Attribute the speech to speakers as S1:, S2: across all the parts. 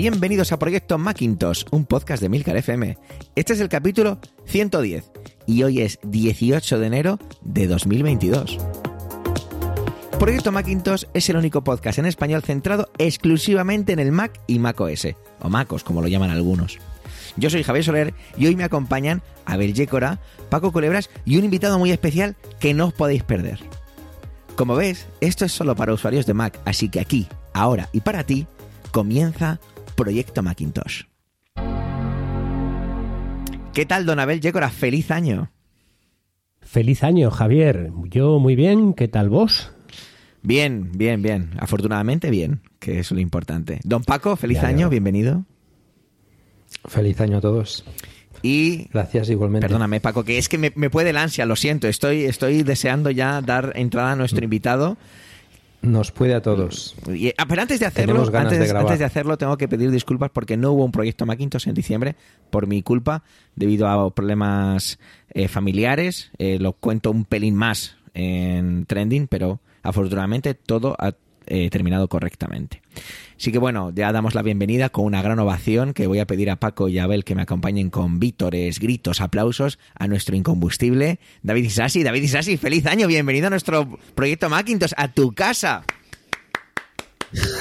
S1: Bienvenidos a Proyecto Macintosh, un podcast de Milcar FM. Este es el capítulo 110 y hoy es 18 de enero de 2022. Proyecto Macintosh es el único podcast en español centrado exclusivamente en el Mac y Mac OS, o MacOS como lo llaman algunos. Yo soy Javier Soler y hoy me acompañan Abel Yécora, Paco Culebras y un invitado muy especial que no os podéis perder. Como ves, esto es solo para usuarios de Mac, así que aquí, ahora y para ti, comienza Proyecto Macintosh. ¿Qué tal, don Abel Yécora? ¡Feliz año!
S2: Feliz año, Javier. Yo muy bien, ¿qué tal vos?
S1: Bien, bien, bien. Afortunadamente bien, que es lo importante. Don Paco, feliz año, bienvenido.
S3: Feliz año a todos.
S1: Y
S3: gracias igualmente.
S1: Perdóname, Paco, que es que me, puede el ansia, lo siento. Estoy, estoy deseando ya dar entrada a nuestro invitado.
S3: Nos puede a todos.
S1: Ah, pero antes de hacerlo, antes, de antes, de hacerlo, tengo que pedir disculpas porque no hubo un proyecto Macintosh en diciembre por mi culpa, debido a problemas eh, familiares. Eh, lo cuento un pelín más en trending, pero afortunadamente todo ha eh, terminado correctamente. Así que bueno, ya damos la bienvenida con una gran ovación que voy a pedir a Paco y a Abel que me acompañen con vítores, gritos, aplausos a nuestro incombustible David Isasi. David Isasi, feliz año, bienvenido a nuestro proyecto Macintosh, a tu casa.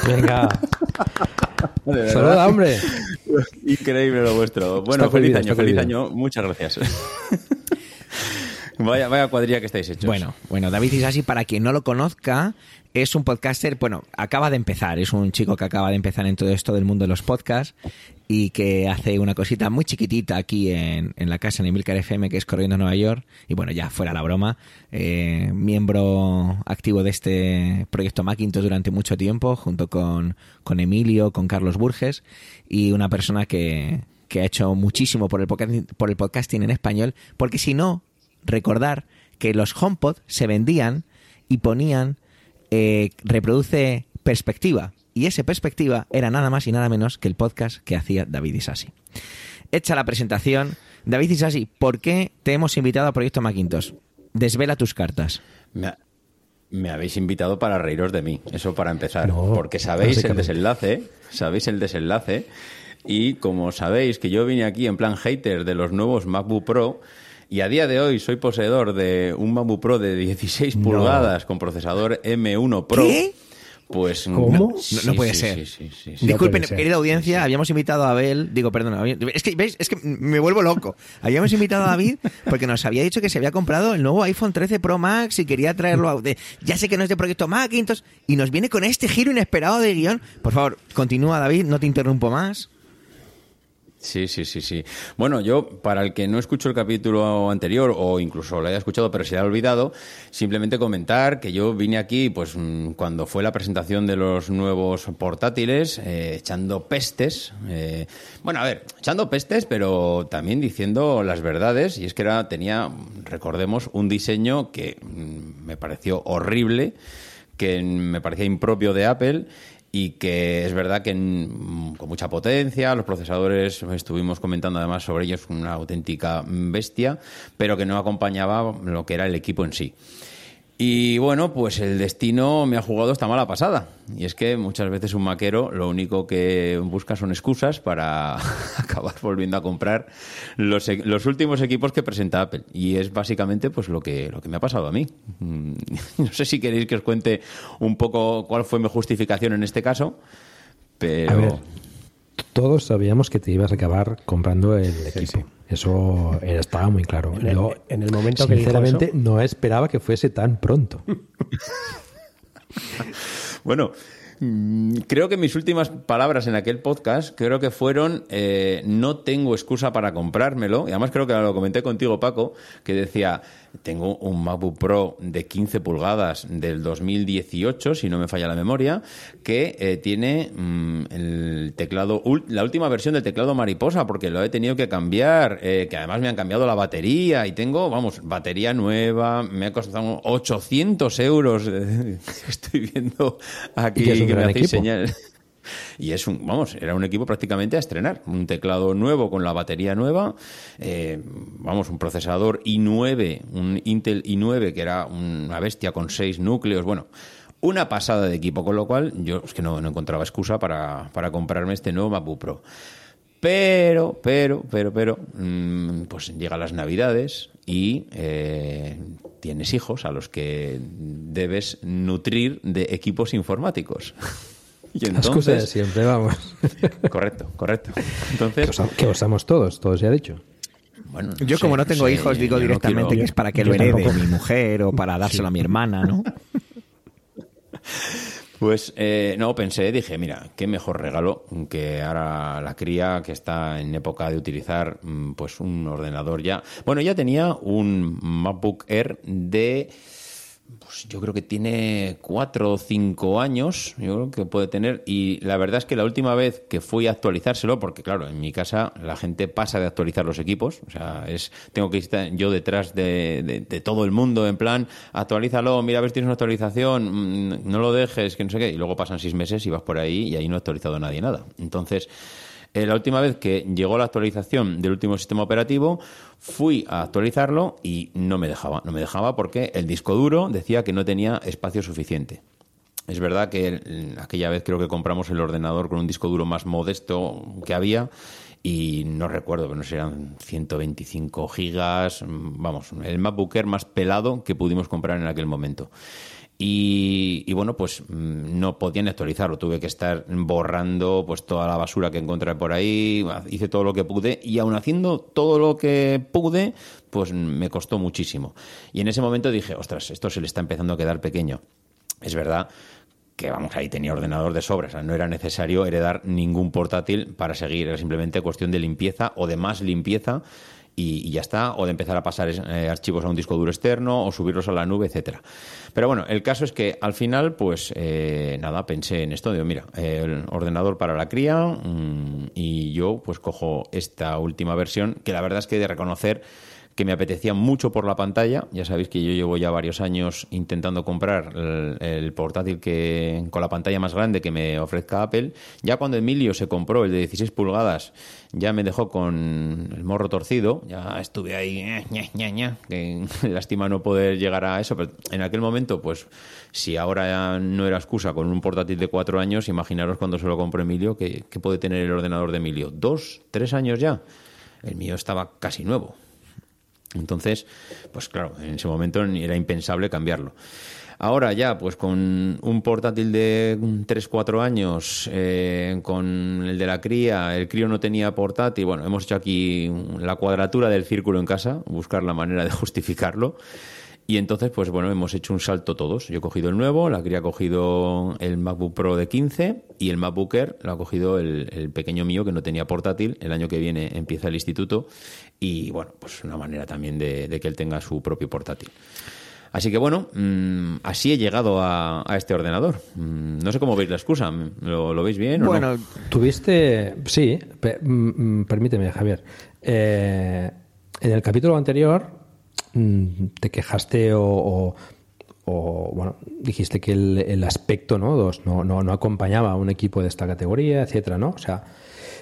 S3: Venga. Saluda, hombre.
S4: Increíble lo vuestro. Bueno, feliz año, feliz año. Muchas gracias. Vaya, vaya cuadrilla que estáis hechos.
S1: Bueno, bueno, David Isasi, para quien no lo conozca, es un podcaster, bueno, acaba de empezar, es un chico que acaba de empezar en todo esto del mundo de los podcasts y que hace una cosita muy chiquitita aquí en, la casa en Emilcar FM, que es Corriendo Nueva York. Y bueno, ya fuera la broma, eh, miembro activo de este proyecto Macintosh durante mucho tiempo, junto con, con Emilio, con Carlos Burges, y una persona que, que ha hecho muchísimo por el, por el podcasting en español, porque si no, recordar que los HomePod se vendían y ponían eh, reproduce perspectiva. Y esa perspectiva era nada más y nada menos que el podcast que hacía David Isasi. Hecha la presentación, David Isasi, ¿por qué te hemos invitado a Proyecto Macintosh? Desvela tus cartas.
S4: Me, habéis invitado para reíros de mí, eso para empezar, porque sabéis el desenlace, sabéis el desenlace, y como sabéis que yo vine aquí en plan hater de los nuevos MacBook Pro, y a día de hoy soy poseedor de un MacBook Pro de 16 pulgadas con procesador M1 Pro.
S1: ¿Qué?
S4: Pues
S1: ¿Cómo? No, puede ser. Disculpen, querida audiencia, habíamos invitado a Abel, digo, perdón, es que veis, es que me vuelvo loco. Habíamos invitado a David porque nos había dicho que se había comprado el nuevo iPhone 13 Pro Max y quería traerlo a, ya sé que no es de proyecto Macintosh y nos viene con este giro inesperado de guion. Por favor, continúa David, no te interrumpo más.
S4: Sí, sí, sí, sí. Bueno, yo, para el que no escuchó el capítulo anterior o incluso lo haya escuchado pero se ha olvidado, simplemente comentar que yo vine aquí, pues, mm, cuando fue la presentación de los nuevos portátiles, eh, echando pestes. Eh, bueno, a ver, echando pestes, pero también diciendo las verdades. Y es que era, tenía, recordemos, un diseño que mm, me pareció horrible, que me parecía impropio de Apple y que es verdad que con mucha potencia, los procesadores, estuvimos comentando además sobre ellos, una auténtica bestia, pero que no acompañaba lo que era el equipo en sí. Y bueno, pues el destino me ha jugado esta mala pasada. Y es que muchas veces un maquero lo único que busca son excusas para acabar volviendo a comprar los, e, los, últimos equipos que presenta Apple. Y es básicamente pues lo que, lo que me ha pasado a mí. Mm, no sé si queréis que os cuente un poco cuál fue mi justificación en este caso, pero...
S3: todos sabíamos que te ibas a acabar comprando el equipo. Eso estaba muy claro.
S2: En el, en el momento
S3: que sinceramente no esperaba que fuese tan pronto.
S4: bueno, Creo que mis últimas palabras en aquel podcast creo que fueron eh, no tengo excusa para comprármelo. Y además creo que lo comenté contigo, Paco, que decía tengo un MacBook Pro de 15 pulgadas del 2018, si no me falla la memoria, que eh, tiene mm, el teclado, la última versión del teclado mariposa, porque lo he tenido que cambiar, eh, que además me han cambiado la batería y tengo, vamos, batería nueva, me ha costado 800 euros. Estoy viendo aquí que me hacéis señales. Y es un, vamos, era un equipo prácticamente a estrenar. Un teclado nuevo con la batería nueva, eh, vamos, un procesador i9, un Intel i9 que era una bestia con seis núcleos, bueno, Una pasada de equipo, con lo cual yo es que no, no encontraba excusa para, para comprarme este nuevo MacBook Pro. Pero, pero, pero, pero, mm, pues llegan las Navidades y eh, tienes hijos a los que debes nutrir de equipos informáticos. Y
S3: La excusa de siempre, vamos.
S4: Correcto, correcto.
S3: Que,
S4: Entonces,
S3: usa- que usamos todos, todos ya dicho.
S4: bueno,
S1: Yo
S4: sé,
S1: como no tengo
S4: sé,
S1: hijos, digo
S4: no
S1: directamente
S4: quiero-
S1: que es para que lo herede
S2: tampoco.
S1: mi mujer o para dárselo a mi hermana, ¿no?
S4: Pues eh, no, pensé, dije, mira, qué mejor regalo que ahora la cría que está en época de utilizar mm, pues un ordenador ya. Bueno, ya tenía un MacBook Air de, pues yo creo que tiene cuatro o cinco años, yo creo que puede tener. Y la verdad es que la última vez que fui a actualizárselo, porque claro, en mi casa la gente pasa de actualizar los equipos, o sea, es tengo que estar yo detrás de, de- de todo el mundo en plan, actualízalo, mira a ver si tienes una actualización, mm, no lo dejes, que no sé qué, y luego pasan seis meses y vas por ahí y ahí no ha actualizado nadie nada. Entonces, eh, la última vez que llegó la actualización del último sistema operativo, fui a actualizarlo y no me dejaba. No me dejaba porque el disco duro decía que no tenía espacio suficiente. Es verdad que el- aquella vez creo que compramos el ordenador con un disco duro más modesto que había y no recuerdo, pero no sé, eran 125 gigas, mm, vamos, el MacBook Air más pelado que pudimos comprar en aquel momento. Y, bueno, pues mm, no podían actualizarlo, tuve que estar borrando pues toda la basura que encontré por ahí, hice todo lo que pude y aun haciendo todo lo que pude, pues me costó muchísimo. Y en ese momento dije, ostras, esto se le está empezando a quedar pequeño. Es verdad que vamos, ahí tenía ordenador de sobra, o sea, no era necesario heredar ningún portátil para seguir, era simplemente cuestión de limpieza o de más limpieza y, y ya está, o de empezar a pasar eh, archivos a un disco duro externo o subirlos a la nube, etcétera. Pero bueno, el caso es que al final, pues eh, nada, pensé en esto, digo, mira, el ordenador para la cría mm, y yo pues cojo esta última versión, que la verdad es que he de reconocer que me apetecía mucho por la pantalla. Ya sabéis que yo llevo ya varios años intentando comprar el, portátil que con la pantalla más grande que me ofrezca Apple. Ya cuando Emilio se compró el de 16 pulgadas, ya me dejó con el morro torcido. Ya estuve ahí, ña, ña, ña, que lástima no poder llegar a eso. Pero en aquel momento, pues si ahora no era excusa con un portátil de cuatro años, imaginaros cuando se lo compró Emilio, que, que puede tener el ordenador de Emilio. ¿Dos? ¿Tres años ya? El mío estaba casi nuevo. Entonces, pues claro, en ese momento era impensable cambiarlo. Ahora ya, pues con un portátil de 3-4 años, eh, con el de la cría, el crío no tenía portátil, bueno, hemos hecho aquí la cuadratura del círculo en casa, buscar la manera de justificarlo. Y entonces, pues bueno, hemos hecho un salto todos. Yo he cogido el nuevo, la cría ha cogido el MacBook Pro de 15 y el MacBook Air lo ha cogido el, el pequeño mío que no tenía portátil. El año que viene empieza el instituto y bueno, pues una manera también de, que él tenga su propio portátil. Así que bueno, mmm, así he llegado a, a este ordenador. Mm, no sé cómo veis la excusa. ¿Lo, lo veis bien?
S1: Bueno,
S4: o no?
S3: Tuviste, sí, pe- mm, mm, permíteme, Javier. Eh, en el capítulo anterior mm, te quejaste o, o- o, bueno, dijiste que el, el aspecto ¿no? Dos, no, no, no acompañaba a un equipo de esta categoría, etcétera, ¿no? O sea,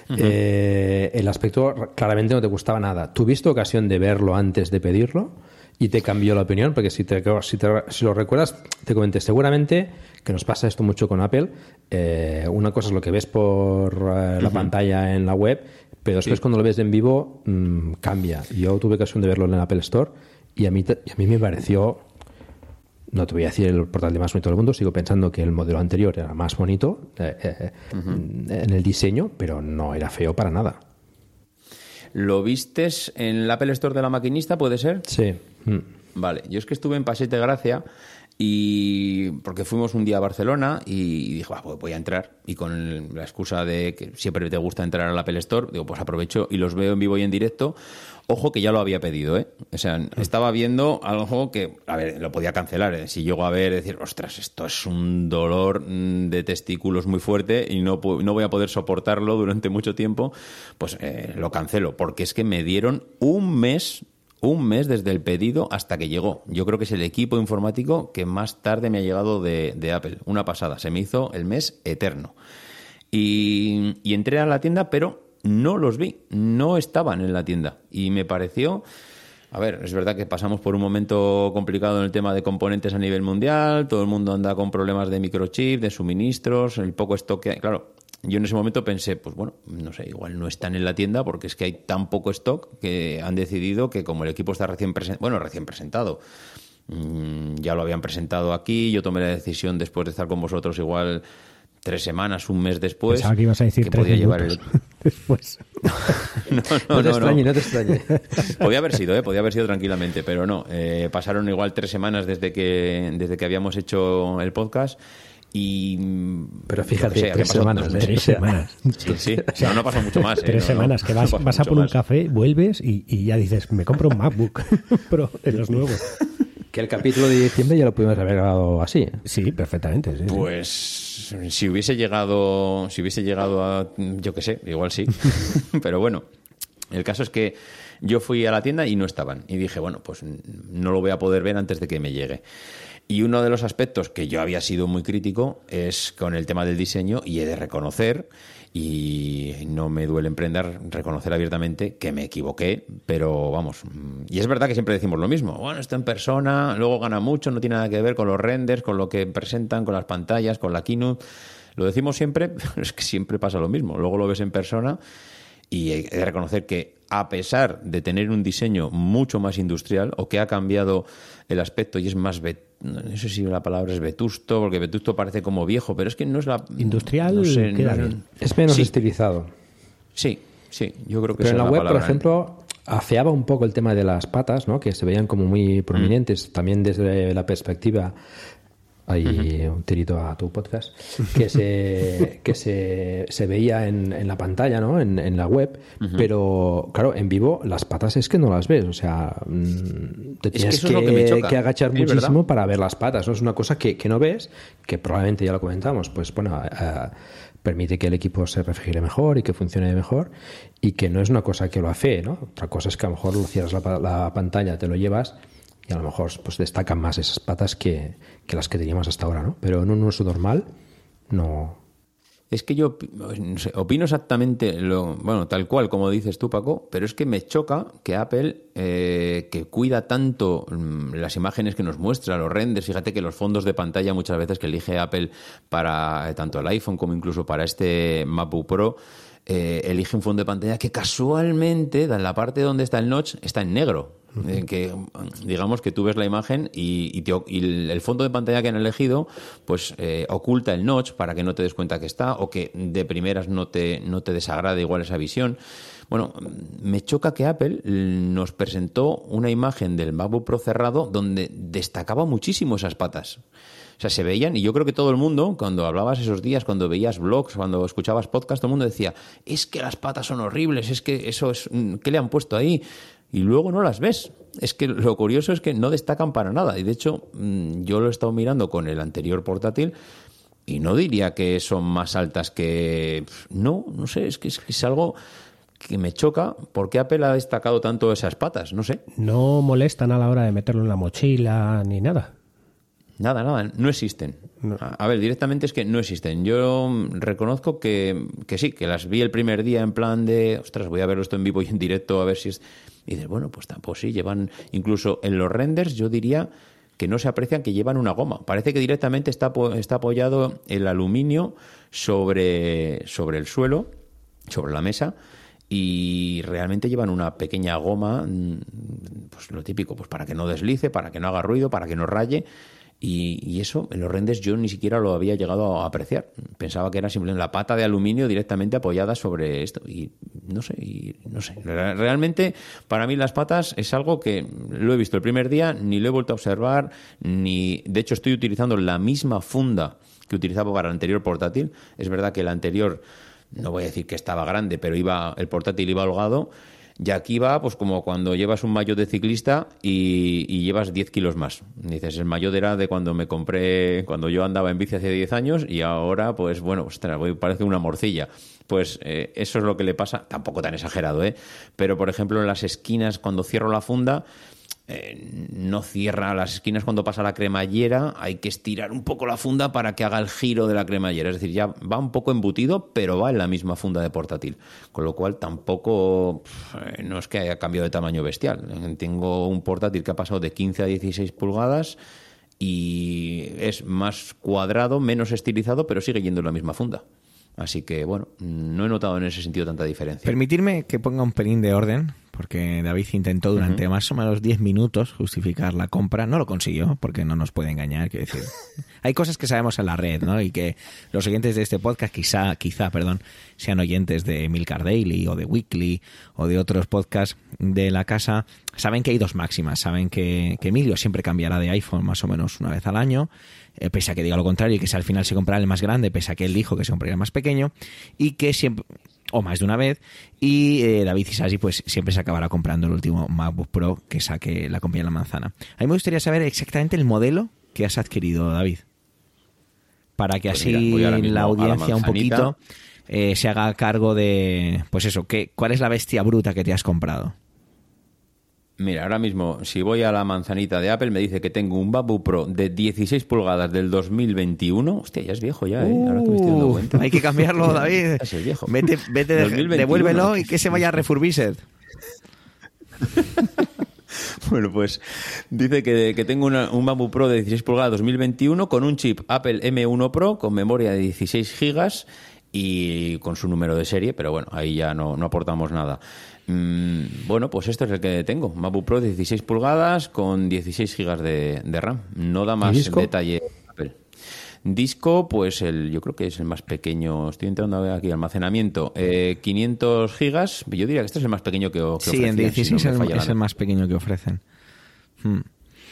S3: eh, el aspecto claramente no te gustaba nada. ¿Tuviste ocasión de verlo antes de pedirlo? Y te cambió la opinión, porque si, te, si, te- si lo recuerdas, te comenté seguramente que nos pasa esto mucho con Apple. Eh, una cosa es lo que ves por eh, la pantalla en la web, pero después cuando lo ves en vivo mm, cambia. Yo tuve ocasión de verlo en el Apple Store y a mí, y a mí me pareció, no te voy a decir el portal más bonito del mundo, sigo pensando que el modelo anterior era más bonito eh, eh, en el diseño, pero no era feo para nada.
S4: ¿Lo vistes en el Apple Store de la maquinista, puede ser?
S3: Sí. Mm.
S4: Vale, yo es que estuve en Pasete Gracia y porque fuimos un día a Barcelona y dije, "Va, pues voy a entrar y con la excusa de que siempre te gusta entrar al Apple Store, digo, pues aprovecho y los veo en vivo y en directo. Ojo que ya lo había pedido, ¿eh? O sea, estaba viendo algo que, a ver, lo podía cancelar. ¿eh? Si llego a ver, decir, ostras, esto es un dolor mm, de testículos muy fuerte y no, no voy a poder soportarlo durante mucho tiempo, pues eh, lo cancelo. Porque es que me dieron un mes un mes desde el pedido hasta que llegó. Yo creo que es el equipo informático que más tarde me ha llegado de, de Apple. Una pasada. Se me hizo el mes eterno. Y, y entré a la tienda, pero no los vi. No estaban en la tienda. Y me pareció A ver, es verdad que pasamos por un momento complicado en el tema de componentes a nivel mundial, todo el mundo anda con problemas de microchip, de suministros, el poco stock que hay. Claro, yo en ese momento pensé, pues bueno, no sé, igual no están en la tienda porque es que hay tan poco stock que han decidido que como el equipo está recién presentado, bueno, recién presentado, mm, ya lo habían presentado aquí, yo tomé la decisión después de estar con vosotros igual tres semanas, un mes después.
S2: Pensaba que ibas a decir
S4: que
S2: tres
S4: podía llevar el...
S2: después.
S4: no,
S3: No, te extrañe, no te extrañe.
S4: Podía haber sido, ¿eh? podía haber sido tranquilamente, pero no. Eh, pasaron igual tres semanas desde que, desde que habíamos hecho el podcast y...
S3: Pero fíjate,
S4: sé,
S3: tres semanas,
S4: dos
S3: ¿eh?
S2: Tres semanas.
S4: Sí, sí. No, no pasó mucho más. ¿eh?
S2: Tres
S4: No, no,
S2: semanas que
S4: no
S2: vas,
S4: pasó
S2: vas a por un
S4: más.
S2: café, vuelves y, y ya dices, me compro un MacBook Pro de los nuevos.
S3: Que el capítulo de diciembre ya lo pudimos haber grabado así.
S2: Sí, perfectamente. sí, sí.
S4: Pues si hubiese llegado, si hubiese llegado a, yo qué sé, igual sí, pero bueno, el caso es que yo fui a la tienda y no estaban y dije, bueno, pues no lo voy a poder ver antes de que me llegue. Y uno de los aspectos que yo había sido muy crítico es con el tema del diseño y he de reconocer y no me duele emprender reconocer abiertamente que me equivoqué, pero vamos, mm, y es verdad que siempre decimos lo mismo, bueno, esto en persona, luego gana mucho, no tiene nada que ver con los renders, con lo que presentan, con las pantallas, con la keynote, lo decimos siempre, pero es que siempre pasa lo mismo, luego lo ves en persona y he de reconocer que a pesar de tener un diseño mucho más industrial o que ha cambiado el aspecto y es más vet- no sé si la palabra es vetusto porque vetusto parece como viejo pero es que no es la
S2: Industrial
S4: no sé,
S2: queda
S4: no-
S2: bien.
S3: Es menos
S4: Sí.
S3: estilizado.
S4: sí sí yo creo que
S3: Pero en la web, por
S4: palabra. ¿eh?
S3: ejemplo, afeaba un poco el tema de las patas, ¿no? Que se veían como muy prominentes, también desde la perspectiva. Hay un tirito a tu podcast que se que se, se veía en, en la pantalla, ¿no? En, en la web, pero claro, en vivo las patas es que no las ves, o sea, mm, te tienes que,
S4: es
S3: agachar
S4: Sí,
S3: muchísimo
S4: ¿verdad?
S3: para ver las patas, ¿no? Es una cosa que, que no ves, que probablemente ya lo comentamos, pues bueno, eh, permite que el equipo se refrigere mejor y que funcione mejor y que no es una cosa que lo afee, ¿no? Otra cosa es que a lo mejor lo cierras la, la pantalla, te lo llevas y a lo mejor pues destacan más esas patas que, que las que teníamos hasta ahora, ¿no? Pero en un uso normal no...
S4: Es que yo opino exactamente lo, bueno, tal cual como dices tú, Paco, pero es que me choca que Apple, eh, que cuida tanto mm, las imágenes que nos muestra, los renders, fíjate que los fondos de pantalla muchas veces que elige Apple para eh, tanto el iPhone como incluso para este MacBook Pro, eh, elige un fondo de pantalla que casualmente, en la parte donde está el notch, está en negro. Eh, que digamos que tú ves la imagen y, y te o- y el, fondo de pantalla que han elegido pues eh, oculta el notch para que no te des cuenta que está o que de primeras no te, no te desagrade igual esa visión. Bueno, me choca que Apple nos presentó una imagen del MacBook Pro cerrado donde destacaba muchísimo esas patas. O sea, se veían, y yo creo que todo el mundo, cuando hablabas esos días, cuando veías blogs, cuando escuchabas podcast, todo el mundo decía, es que las patas son horribles, es que eso es, mm, ¿qué le han puesto ahí? Y luego no las ves. Es que lo curioso es que no destacan para nada. Y de hecho, mm, yo lo he estado mirando con el anterior portátil y no diría que son más altas que... No, no sé, es que es, algo que me choca. ¿Por qué Apple ha destacado tanto esas patas? No sé.
S2: No molestan a la hora de meterlo en la mochila ni nada.
S4: Nada, nada, no existen. A, a ver, directamente es que no existen. Yo reconozco que, que sí, que las vi el primer día en plan de, ostras, voy a verlo esto en vivo y en directo a ver si es... Y dices, bueno, pues tampoco sí, llevan, incluso en los renders yo diría que no se aprecian que llevan una goma. Parece que directamente está, está apoyado el aluminio sobre, sobre el suelo, sobre la mesa, y realmente llevan una pequeña goma, mm, pues lo típico, pues para que no deslice, para que no haga ruido, para que no raye. Y, y eso en los renders yo ni siquiera lo había llegado a apreciar. Pensaba que era simplemente la pata de aluminio directamente apoyada sobre esto. Y no sé, y no sé. Re- Realmente, para mí las patas es algo que lo he visto el primer día, ni lo he vuelto a observar, ni. De hecho, estoy utilizando la misma funda que utilizaba para el anterior portátil. Es verdad que el anterior no voy a decir que estaba grande, pero iba el portátil iba holgado. Y aquí va, pues como cuando llevas un maillot de ciclista y, llevas 10 kilos más. Dices, el maillot era de cuando me compré, cuando yo andaba en bici hace 10 años y ahora, pues bueno, ostras, voy- parece una morcilla. Pues eh, eso es lo que le pasa, tampoco tan exagerado, ¿eh? Pero por ejemplo, en las esquinas, cuando cierro la funda, eh, no cierra las esquinas cuando pasa la cremallera, hay que estirar un poco la funda para que haga el giro de la cremallera. Es decir, ya va un poco embutido, pero va en la misma funda de portátil. Con lo cual tampoco, eh, no es que haya cambiado de tamaño bestial. Tengo un portátil que ha pasado de 15 a 16 pulgadas y es más cuadrado, menos estilizado, pero sigue yendo en la misma funda. Así que, bueno, no he notado en ese sentido tanta diferencia.
S1: Permitirme que ponga un pelín de orden, porque David intentó durante más o menos 10 minutos justificar la compra. No lo consiguió, porque no nos puede engañar. Quiero decir, hay cosas que sabemos en la red, ¿no? Y que los oyentes de este podcast, quizá, quizá, perdón, sean oyentes de Milcar Daily o de Weekly o de otros podcasts de la casa, saben que hay dos máximas. Saben que, que Emilio siempre cambiará de iPhone más o menos una vez al año eh, pese a que diga lo contrario y que al final se comprará el más grande, pese a que él dijo que se compraría el más pequeño, y que siempre o más de una vez y eh, David Isasi pues siempre se acabará comprando el último MacBook Pro que saque la compañía La Manzana. A mí me gustaría saber exactamente el modelo que has adquirido, David, para que pues así la audiencia un poquito eh, se haga cargo de, pues eso, ¿qué, ¿cuál es la bestia bruta que te has comprado?
S4: Mira, ahora mismo, si voy a la manzanita de Apple, me dice que tengo un Babu Pro de 16 pulgadas del 2021. Hostia, ya es viejo ya, ¿eh? Ahora que me estoy dando cuenta.
S1: Hay que cambiarlo, David. es viejo. Vete, vete devuélvelo y que se vaya a refurbished.
S4: bueno, pues dice que, que tengo un Babu Pro de 16 pulgadas 2021 con un chip Apple M1 Pro con memoria de 16 gigas y con su número de serie, pero bueno, ahí ya no, no aportamos nada. Mm, bueno, pues esto es el que tengo. MacBook Pro 16 pulgadas con 16 gigas de, RAM. No da más detalle. Disco, pues el, yo creo que es el más pequeño. Estoy entrando a ver aquí almacenamiento. 500 eh, gigas. Yo diría que este es el más pequeño que, que
S1: Sí, en 16 es, el, más pequeño que ofrecen.
S4: Hmm.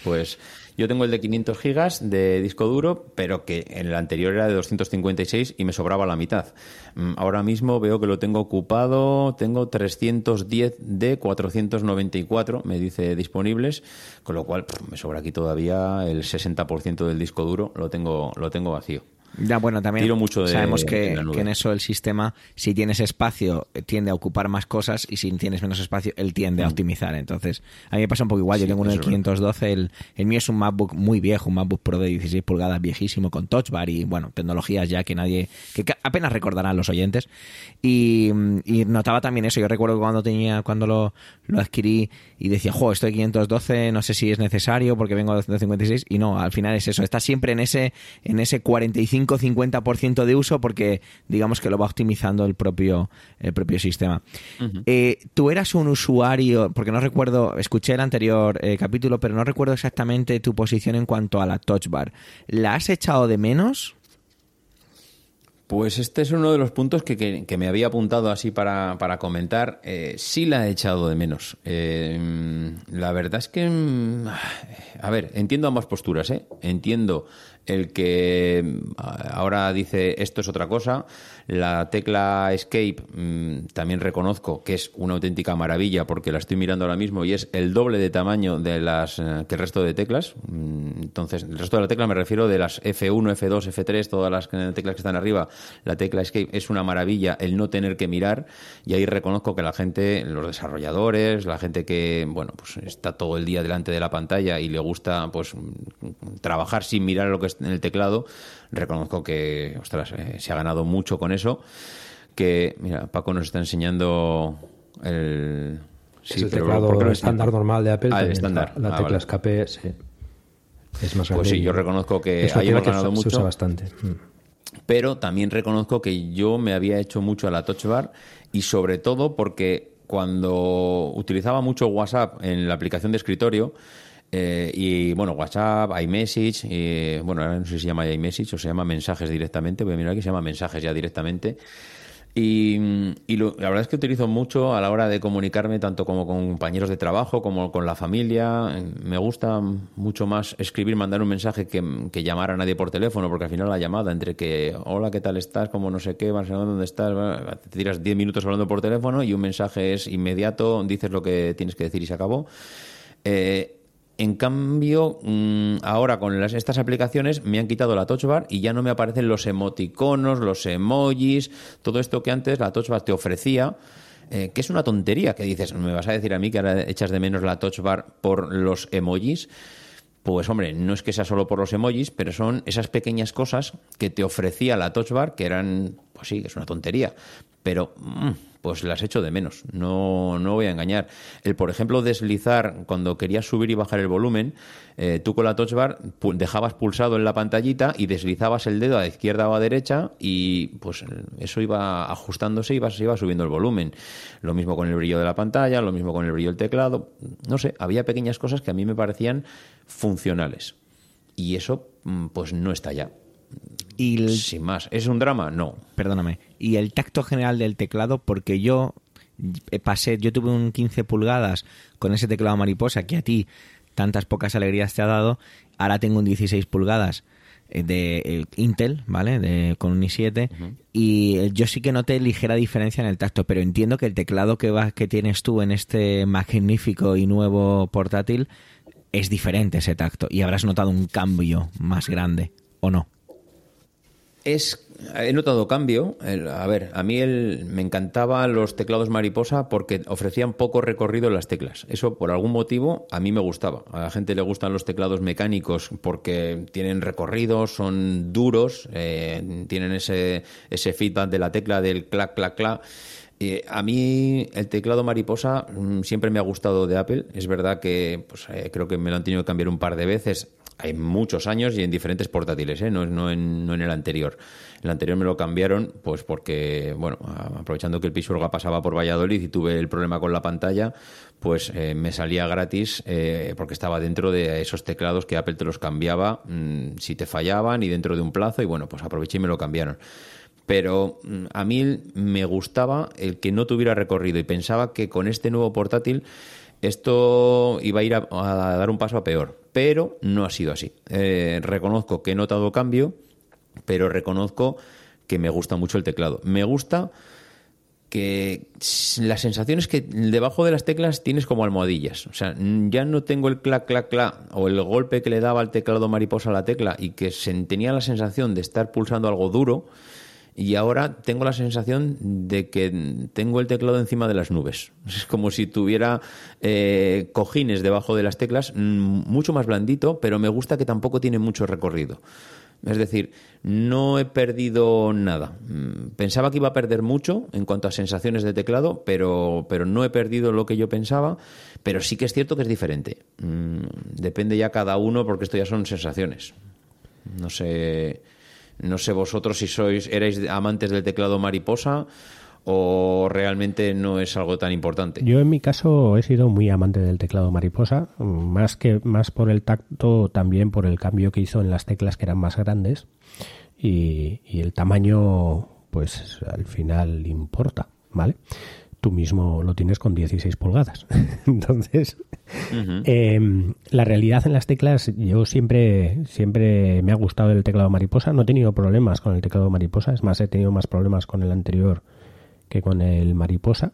S4: Pues yo tengo el de 500 gigas de disco duro, pero que en el anterior era de 256 y me sobraba la mitad. Mm, ahora mismo veo que lo tengo ocupado, tengo 310 de 494, me dice disponibles, con lo cual me sobra aquí todavía el 60% del disco duro, lo tengo, lo tengo vacío.
S1: Ya, bueno, también sabemos que, en eso el sistema, si tienes espacio, tiende a ocupar más cosas y si tienes menos espacio, él tiende a mm. optimizar. Entonces, a mí me pasa un poco igual. Yo tengo uno de 512, el, el mío es un MacBook muy viejo, un MacBook Pro de 16 pulgadas, viejísimo, con Touch Bar y, bueno, tecnologías ya que nadie, que apenas recordarán los oyentes. Y, notaba también eso. Yo recuerdo cuando tenía, cuando lo, lo adquirí y decía, jo, estoy 512, no sé si es necesario porque vengo a 256 y no, al final es eso. Está siempre en ese, en ese 45 50 de uso porque digamos que lo va optimizando el propio, el propio sistema. Eh, tú eras un usuario, porque no recuerdo, escuché el anterior eh, capítulo, pero no recuerdo exactamente tu posición en cuanto a la touch bar. ¿La has echado de menos?
S4: Pues este es uno de los puntos que, me había apuntado así para, comentar. Eh, sí la he echado de menos. la verdad es que, mm, a ver, entiendo ambas posturas. ¿eh? Entiendo el que mm, ahora dice esto es otra cosa. La tecla Escape mm, también reconozco que es una auténtica maravilla porque la estoy mirando ahora mismo y es el doble de tamaño de las eh, que el resto de teclas. Mm, entonces, el resto de la tecla me refiero de las F1, F2, F3, todas las teclas que están arriba. La tecla Escape es una maravilla el no tener que mirar y ahí reconozco que la gente, los desarrolladores, la gente que, bueno, pues está todo el día delante de la pantalla y le gusta pues trabajar sin mirar lo que en el teclado, reconozco que, ostras, eh, se ha ganado mucho con eso. Que, mira, Paco nos está enseñando el...
S3: Sí, el teclado estándar normal de Apple. Ah, estándar. La, ah, tecla escape es más grande.
S4: Pues sí, yo reconozco que ahí hemos ganado mucho.
S3: Se usa bastante. Mm.
S4: Pero también reconozco que yo me había hecho mucho a la Touch Bar y sobre todo porque cuando utilizaba mucho WhatsApp en la aplicación de escritorio, eh, y bueno, WhatsApp, iMessage, y, bueno, no sé si se llama iMessage o se llama mensajes directamente, voy a mirar aquí, se llama mensajes ya directamente. Y, la verdad es que utilizo mucho a la hora de comunicarme tanto como con compañeros de trabajo como con la familia. Me gusta mucho más escribir, mandar un mensaje que, llamar a nadie por teléfono, porque al final la llamada entre que hola, ¿qué tal estás? Como no sé qué, ¿dónde estás? Te tiras 10 minutos hablando por teléfono y un mensaje es inmediato, dices lo que tienes que decir y se acabó. Eh, en cambio, mm, ahora con estas aplicaciones me han quitado la Touch Bar y ya no me aparecen los emoticonos, los emojis, todo esto que antes la Touch Bar te ofrecía. eh, que es una tontería, que dices, ¿me vas a decir a mí que ahora echas de menos la touch bar por los emojis? Pues hombre, no es que sea solo por los emojis, pero son esas pequeñas cosas que te ofrecía la touch bar que eran, pues sí, que es una tontería, pero mm, pues las echo de menos, no, no voy a engañar. El, por ejemplo, deslizar cuando querías subir y bajar el volumen, eh, tú con la touch bar dejabas pulsado en la pantallita y deslizabas el dedo a la izquierda o a derecha y pues eso iba ajustándose y iba subiendo el volumen. Lo mismo con el brillo de la pantalla, lo mismo con el brillo del teclado. No sé, había pequeñas cosas que a mí me parecían funcionales. Y eso mm, pues no está ya.
S1: Y
S4: Sin más. ¿Es un drama? No.
S1: Perdóname. Y el tacto general del teclado, porque yo eh, pasé, yo tuve un 15 pulgadas con ese teclado mariposa que a ti tantas pocas alegrías te ha dado. Ahora tengo un 16 pulgadas eh, de eh, Intel, ¿vale? De, con un i7 y yo sí que noté ligera diferencia en el tacto, pero entiendo que el teclado que vas que tienes tú en este magnífico y nuevo portátil es diferente ese tacto y habrás notado un cambio más grande o no.
S4: Es, he notado cambio. A ver, a mí me encantaban los teclados mariposa porque ofrecían poco recorrido en las teclas. Eso, por algún motivo, a mí me gustaba. A la gente le gustan los teclados mecánicos porque tienen recorrido, son duros, eh, tienen ese, ese feedback de la tecla del clac, clac, clac. A mí el teclado mariposa mm, siempre me ha gustado de Apple. Es verdad que pues, eh, creo que me lo han tenido que cambiar un par de veces. Hay muchos años y en diferentes portátiles, ¿eh? no, no, en, no en el anterior. El anterior me lo cambiaron pues porque, bueno, aprovechando que el Pisuerga pasaba por Valladolid y tuve el problema con la pantalla, pues eh, me salía gratis eh, porque estaba dentro de esos teclados que Apple te los cambiaba mm, si te fallaban y dentro de un plazo y bueno, pues aproveché y me lo cambiaron pero mm, a mí me gustaba el que no tuviera recorrido y pensaba que con este nuevo portátil esto iba a ir a, a dar un paso a peor, pero no ha sido así. Eh, reconozco que he notado cambio, pero reconozco que me gusta mucho el teclado. Me gusta que la sensación es que debajo de las teclas tienes como almohadillas. O sea, ya no tengo el clac, clac, clac o el golpe que le daba al teclado mariposa a la tecla y que se, tenía la sensación de estar pulsando algo duro. Y ahora tengo la sensación de que tengo el teclado encima de las nubes. Es como si tuviera eh, cojines debajo de las teclas, mm, mucho más blandito, pero me gusta que tampoco tiene mucho recorrido. Es decir, no he perdido nada. Mm, Pensaba que iba a perder mucho en cuanto a sensaciones de teclado, pero, pero no he perdido lo que yo pensaba. Pero sí que es cierto que es diferente. Mm, Depende ya cada uno, porque esto ya son sensaciones. No sé, no sé vosotros si sois, erais amantes del teclado mariposa o realmente no es algo tan importante.
S2: Yo en mi caso he sido muy amante del teclado mariposa, más que más por el tacto, también por el cambio que hizo en las teclas que eran más grandes y, y el tamaño, pues al final importa, ¿vale? Tú mismo lo tienes con 16 pulgadas, entonces eh, la realidad en las teclas, yo siempre, siempre me ha gustado el teclado mariposa. No he tenido problemas con el teclado mariposa. Es más, he tenido más problemas con el anterior que con el mariposa.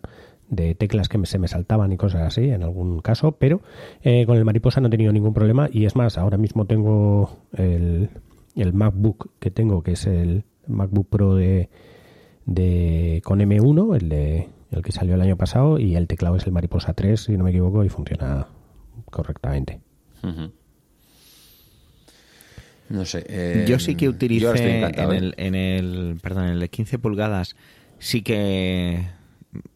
S2: De teclas que se me saltaban y cosas así, en algún caso. Pero eh, con el mariposa no he tenido ningún problema. Y es más, ahora mismo tengo el, el MacBook que tengo, que es el MacBook Pro de, de con M1, el de el que salió el año pasado, y el teclado es el Mariposa 3, si no me equivoco, y funciona correctamente.
S4: No sé. eh,
S1: Yo sí que
S4: yo ahora estoy
S1: utilicé
S4: encantado,
S1: en
S4: ¿eh?
S1: el, en el, perdón, en el de 15 pulgadas, sí que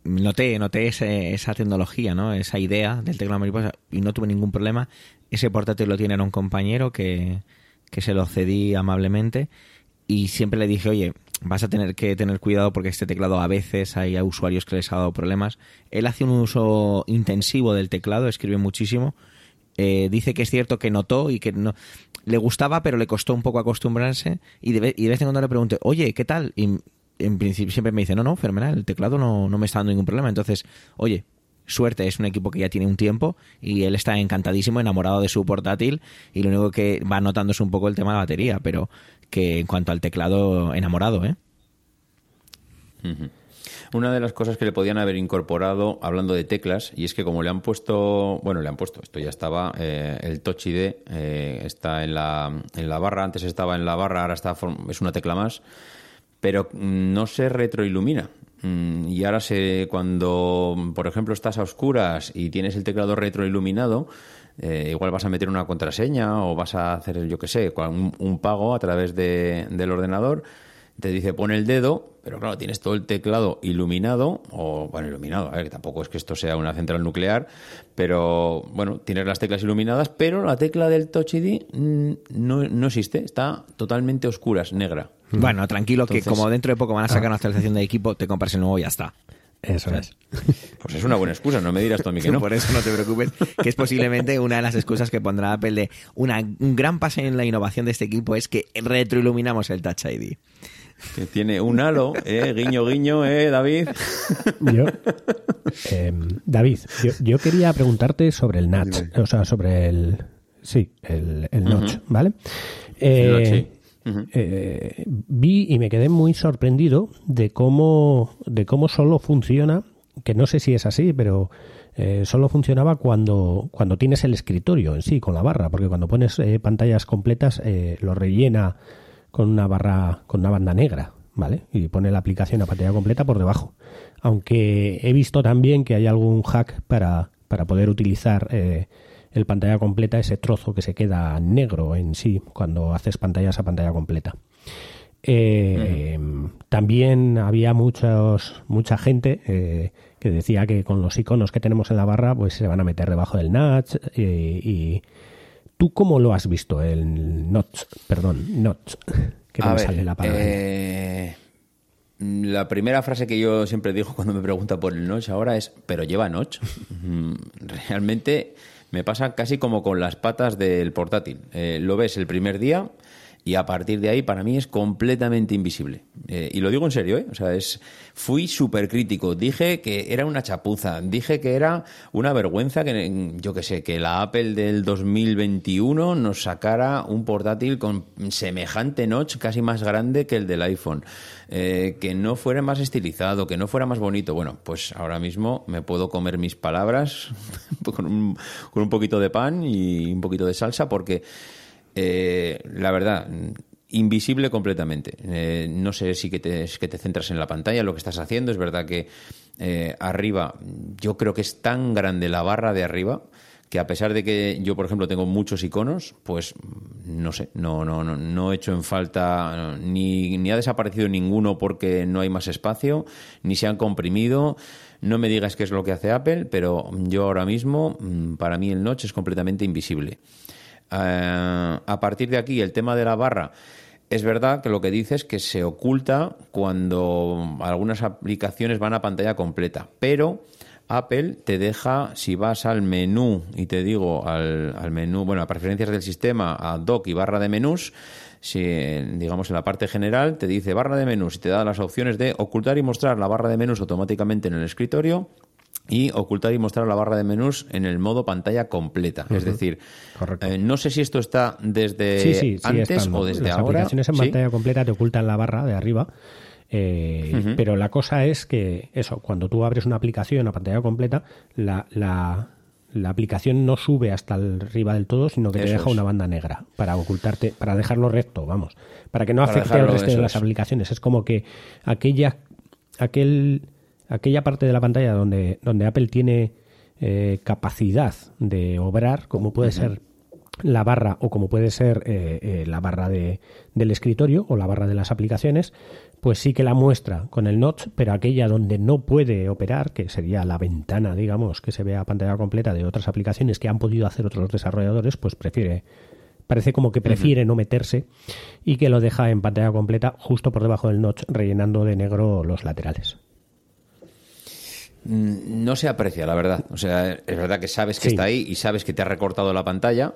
S1: noté, noté ese- esa tecnología, ¿no? Esa idea del teclado mariposa y no tuve ningún problema. Ese portátil lo tiene un compañero que, que se lo cedí amablemente y siempre le dije, oye, vas a tener que tener cuidado porque este teclado a veces hay a usuarios que les ha dado problemas. Él hace un uso intensivo del teclado, escribe muchísimo. Eh, dice que es cierto que notó y que no le gustaba, pero le costó un poco acostumbrarse. Y de, vez, y de vez en cuando le pregunté, oye, ¿qué tal? Y en principio siempre me dice, no, no, fenomenal, el teclado no, no me está dando ningún problema. Entonces, oye, suerte, es un equipo que ya tiene un tiempo y él está encantadísimo, enamorado de su portátil y lo único que va notando es un poco el tema de la batería, pero que en cuanto al teclado, enamorado, ¿eh?
S4: Una de las cosas que le podían haber incorporado, hablando de teclas, y es que como le han puesto, bueno, le han puesto, esto ya estaba, eh, el Touch ID eh, está en la, en la barra, antes estaba en la barra, ahora está es una tecla más, pero no se retroilumina. Mm, y ahora se, cuando, por ejemplo, estás a oscuras y tienes el teclado retroiluminado, eh, igual vas a meter una contraseña o vas a hacer, yo qué sé, un, un pago a través de, del ordenador te dice pon el dedo, pero claro, tienes todo el teclado iluminado, o bueno, iluminado, a ver, que tampoco es que esto sea una central nuclear, pero bueno, tienes las teclas iluminadas, pero la tecla del Touch ID mm, no, no existe, está totalmente oscura, es negra.
S1: Bueno, tranquilo, que como dentro de poco van a sacar una actualización de equipo, te compras el nuevo y ya está.
S2: Eso es.
S4: Pues es una buena excusa, no me dirás tú a mí que no.
S1: Por eso no te preocupes, que es posiblemente una de las excusas que pondrá Apple de una, un gran paso en la innovación de este equipo es que retroiluminamos el Touch ID.
S4: Que tiene un halo, eh, guiño, guiño, eh, David.
S2: Yo, em, David, yo, quería preguntarte sobre el notch, o sea, sobre el, sí, el, el notch, ¿vale? Eh, eh, vi y me quedé muy sorprendido de cómo, de cómo solo funciona, que no sé si es así, pero solo funcionaba cuando, cuando tienes el escritorio en sí, con la barra, porque cuando pones pantallas completas lo rellena con una barra, con una banda negra, ¿vale? Y pone la aplicación a pantalla completa por debajo. Aunque he visto también que hay algún hack para, para poder utilizar eh, el pantalla completa, ese trozo que se queda negro en sí cuando haces pantallas a pantalla completa. Eh, también había muchos, mucha gente eh, que decía que con los iconos que tenemos en la barra pues se van a meter debajo del notch y, ¿Tú cómo lo has visto, el notch? Perdón, notch. Que no sale la palabra.
S4: Eh, la primera frase que yo siempre digo cuando me pregunta por el notch ahora es, ¿pero lleva notch? Mm, realmente me pasa casi como con las patas del portátil. Eh, lo ves el primer día y a partir de ahí para mí es completamente invisible. Eh, y lo digo en serio, ¿eh? O sea, es, fui súper crítico. Dije que era una chapuza. Dije que era una vergüenza que, yo qué sé, que la Apple del 2021 nos sacara un portátil con semejante notch, casi más grande que el del iPhone. Eh, que no fuera más estilizado, que no fuera más bonito. Bueno, pues ahora mismo me puedo comer mis palabras con un, poquito de pan y un poquito de salsa porque eh, la verdad, invisible completamente. Eh, no sé si que te, que te centras en la pantalla, lo que estás haciendo. Es verdad que eh, arriba, yo creo que es tan grande la barra de arriba que a pesar de que yo, por ejemplo, tengo muchos iconos, pues no sé, no, no, no, no he hecho en falta, ni, ha desaparecido ninguno porque no hay más espacio, ni se han comprimido. No me digas qué es lo que hace Apple, pero yo ahora mismo, mm, para mí el notch es completamente invisible. Eh, a partir de aquí, el tema de la barra. Es verdad que lo que dices es que se oculta cuando algunas aplicaciones van a pantalla completa, pero Apple te deja, si vas al menú, y te digo al, al, menú, bueno, a preferencias del sistema, a dock y barra de menús, si digamos en la parte general te dice barra de menús y te da las opciones de ocultar y mostrar la barra de menús automáticamente en el escritorio y ocultar y mostrar la barra de menús en el modo pantalla completa. Es decir, eh, no sé si esto está desde antes o desde
S2: Las
S4: ahora.
S2: aplicaciones en pantalla completa te ocultan la barra de arriba. Eh, pero la cosa es que eso, cuando tú abres una aplicación a pantalla completa, la, la, aplicación no sube hasta arriba del todo, sino que te deja una banda negra para ocultarte, para dejarlo recto, vamos, para que no afecte al resto de las aplicaciones. Es como que aquella, aquel aquella parte de la pantalla donde, donde Apple tiene eh, capacidad de obrar, como puede ser la barra o como puede ser eh, eh, la barra de, del escritorio o la barra de las aplicaciones, pues sí que la muestra con el notch, pero aquella donde no puede operar, que sería la ventana, digamos, que se vea a pantalla completa de otras aplicaciones que han podido hacer otros desarrolladores, pues prefiere, parece como que prefiere no meterse y que lo deja en pantalla completa justo por debajo del notch, rellenando de negro los laterales.
S4: Mm, no se aprecia, la verdad. O sea, es verdad que sabes que está ahí y sabes que te ha recortado la pantalla,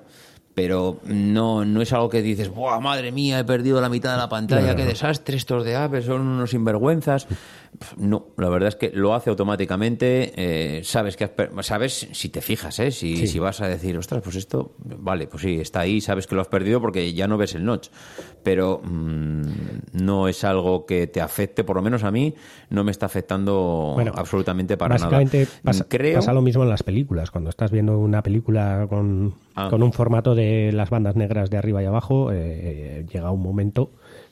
S4: pero no, no es algo que dices, ¡buah, madre mía, he perdido la mitad de la pantalla, qué desastre, estos de Apple son unos sinvergüenzas! No, la verdad es que lo hace automáticamente, eh, sabes que sabes si te fijas, ¿eh? Si, si, vas a decir, ostras, pues esto, vale, pues sí, está ahí, sabes que lo has perdido porque ya no ves el notch, pero mm, no es algo que te afecte, por lo menos a mí, no me está afectando absolutamente para
S2: básicamente nada. Pasa, Creo... pasa lo mismo en las películas, cuando estás viendo una película con, ah. con un formato de las bandas negras de arriba y abajo, eh, llega un momento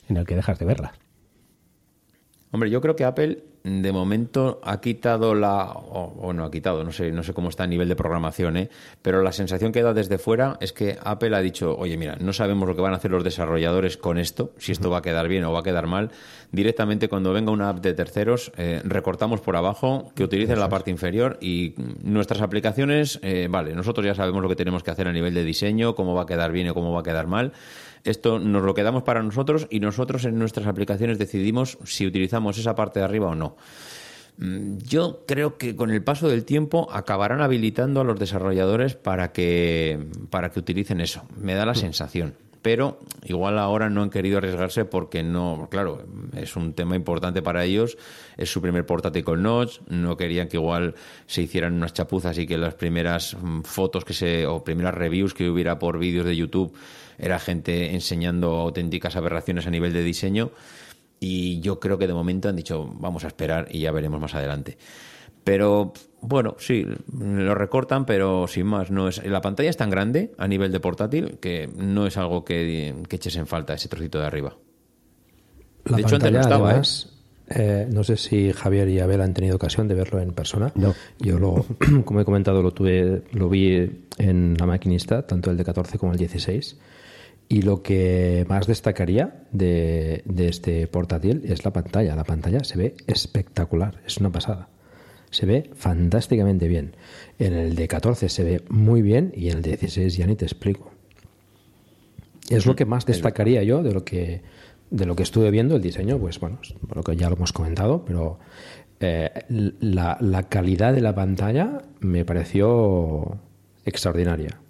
S2: en el que dejas de verlas.
S4: Hombre, yo creo que Apple de momento ha quitado la o, no ha quitado, no sé, no sé cómo está a nivel de programación, ¿eh? pero la sensación que da desde fuera es que Apple ha dicho, oye, mira, no sabemos lo que van a hacer los desarrolladores con esto, si esto va a quedar bien o va a quedar mal. Directamente cuando venga una app de terceros, eh, recortamos por abajo, que utilicen la parte inferior y nuestras aplicaciones, eh, vale, nosotros ya sabemos lo que tenemos que hacer a nivel de diseño, cómo va a quedar bien o cómo va a quedar mal. Esto nos lo quedamos para nosotros y nosotros en nuestras aplicaciones decidimos si utilizamos esa parte de arriba o no. Mm, yo creo que con el paso del tiempo acabarán habilitando a los desarrolladores para que, para que utilicen eso. Me da la mm. sensación. Pero igual ahora no han querido arriesgarse porque no, claro, es un tema importante para ellos. Es su primer portátil con Notch. No querían que igual se hicieran unas chapuzas y que las primeras mm, fotos que se, o primeras reviews que hubiera por vídeos de YouTube era gente enseñando auténticas aberraciones a nivel de diseño y yo creo que de momento han dicho vamos a esperar y ya veremos más adelante. Pero bueno, sí, lo recortan, pero sin más. No es, la pantalla es tan grande a nivel de portátil que no es algo que, eches en falta ese trocito de arriba.
S3: de hecho, antes no estaba. ¿eh? Eh, no sé si Javier y Abel han tenido ocasión de verlo en persona.
S2: No.
S3: Yo, lo, como he comentado, lo, tuve, lo vi en la maquinista, tanto el de 14 como el 16. Y lo que más destacaría de, este portátil es la pantalla. La pantalla se ve espectacular, es una pasada. Se ve fantásticamente bien. En el de 14 se ve muy bien y en el de 16 ya ni te explico. Es lo que más destacaría yo de lo que de lo que estuve viendo el diseño, pues bueno, lo que ya lo hemos comentado, pero eh, la, la calidad de la pantalla me pareció extraordinaria.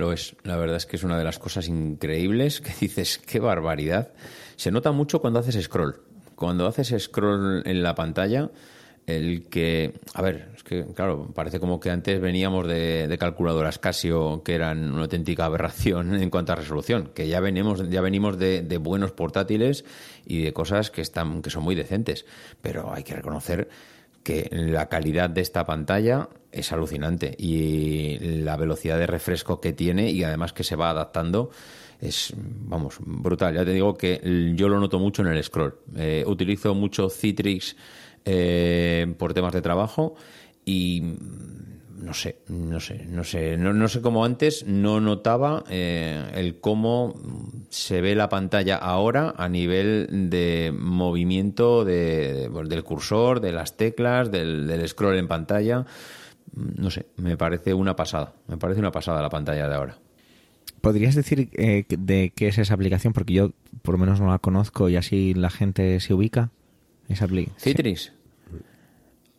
S4: Lo es, la verdad es que es una de las cosas increíbles que dices, qué barbaridad. Se nota mucho cuando haces scroll. Cuando haces scroll en la pantalla, el que, a ver, es que claro, parece como que antes veníamos de, calculadoras Casio que eran una auténtica aberración en cuanto a resolución, que ya venimos, ya venimos de, de buenos portátiles y de cosas que están, que son muy decentes. Pero hay que reconocer que la calidad de esta pantalla es alucinante y la velocidad de refresco que tiene y además que se va adaptando es, vamos, brutal. Ya te digo que yo lo noto mucho en el scroll. Eh, utilizo mucho Citrix eh, por temas de trabajo y no sé, no sé, no sé, no, sé cómo antes no notaba eh, el cómo se ve la pantalla ahora a nivel de movimiento de, pues, del cursor, de las teclas, del, scroll en pantalla. No sé, me parece una pasada, me parece una pasada la pantalla de ahora.
S1: ¿Podrías decir eh, de qué es esa aplicación? Porque yo por lo menos no la conozco y así la gente se ubica. Esa
S4: Citrix.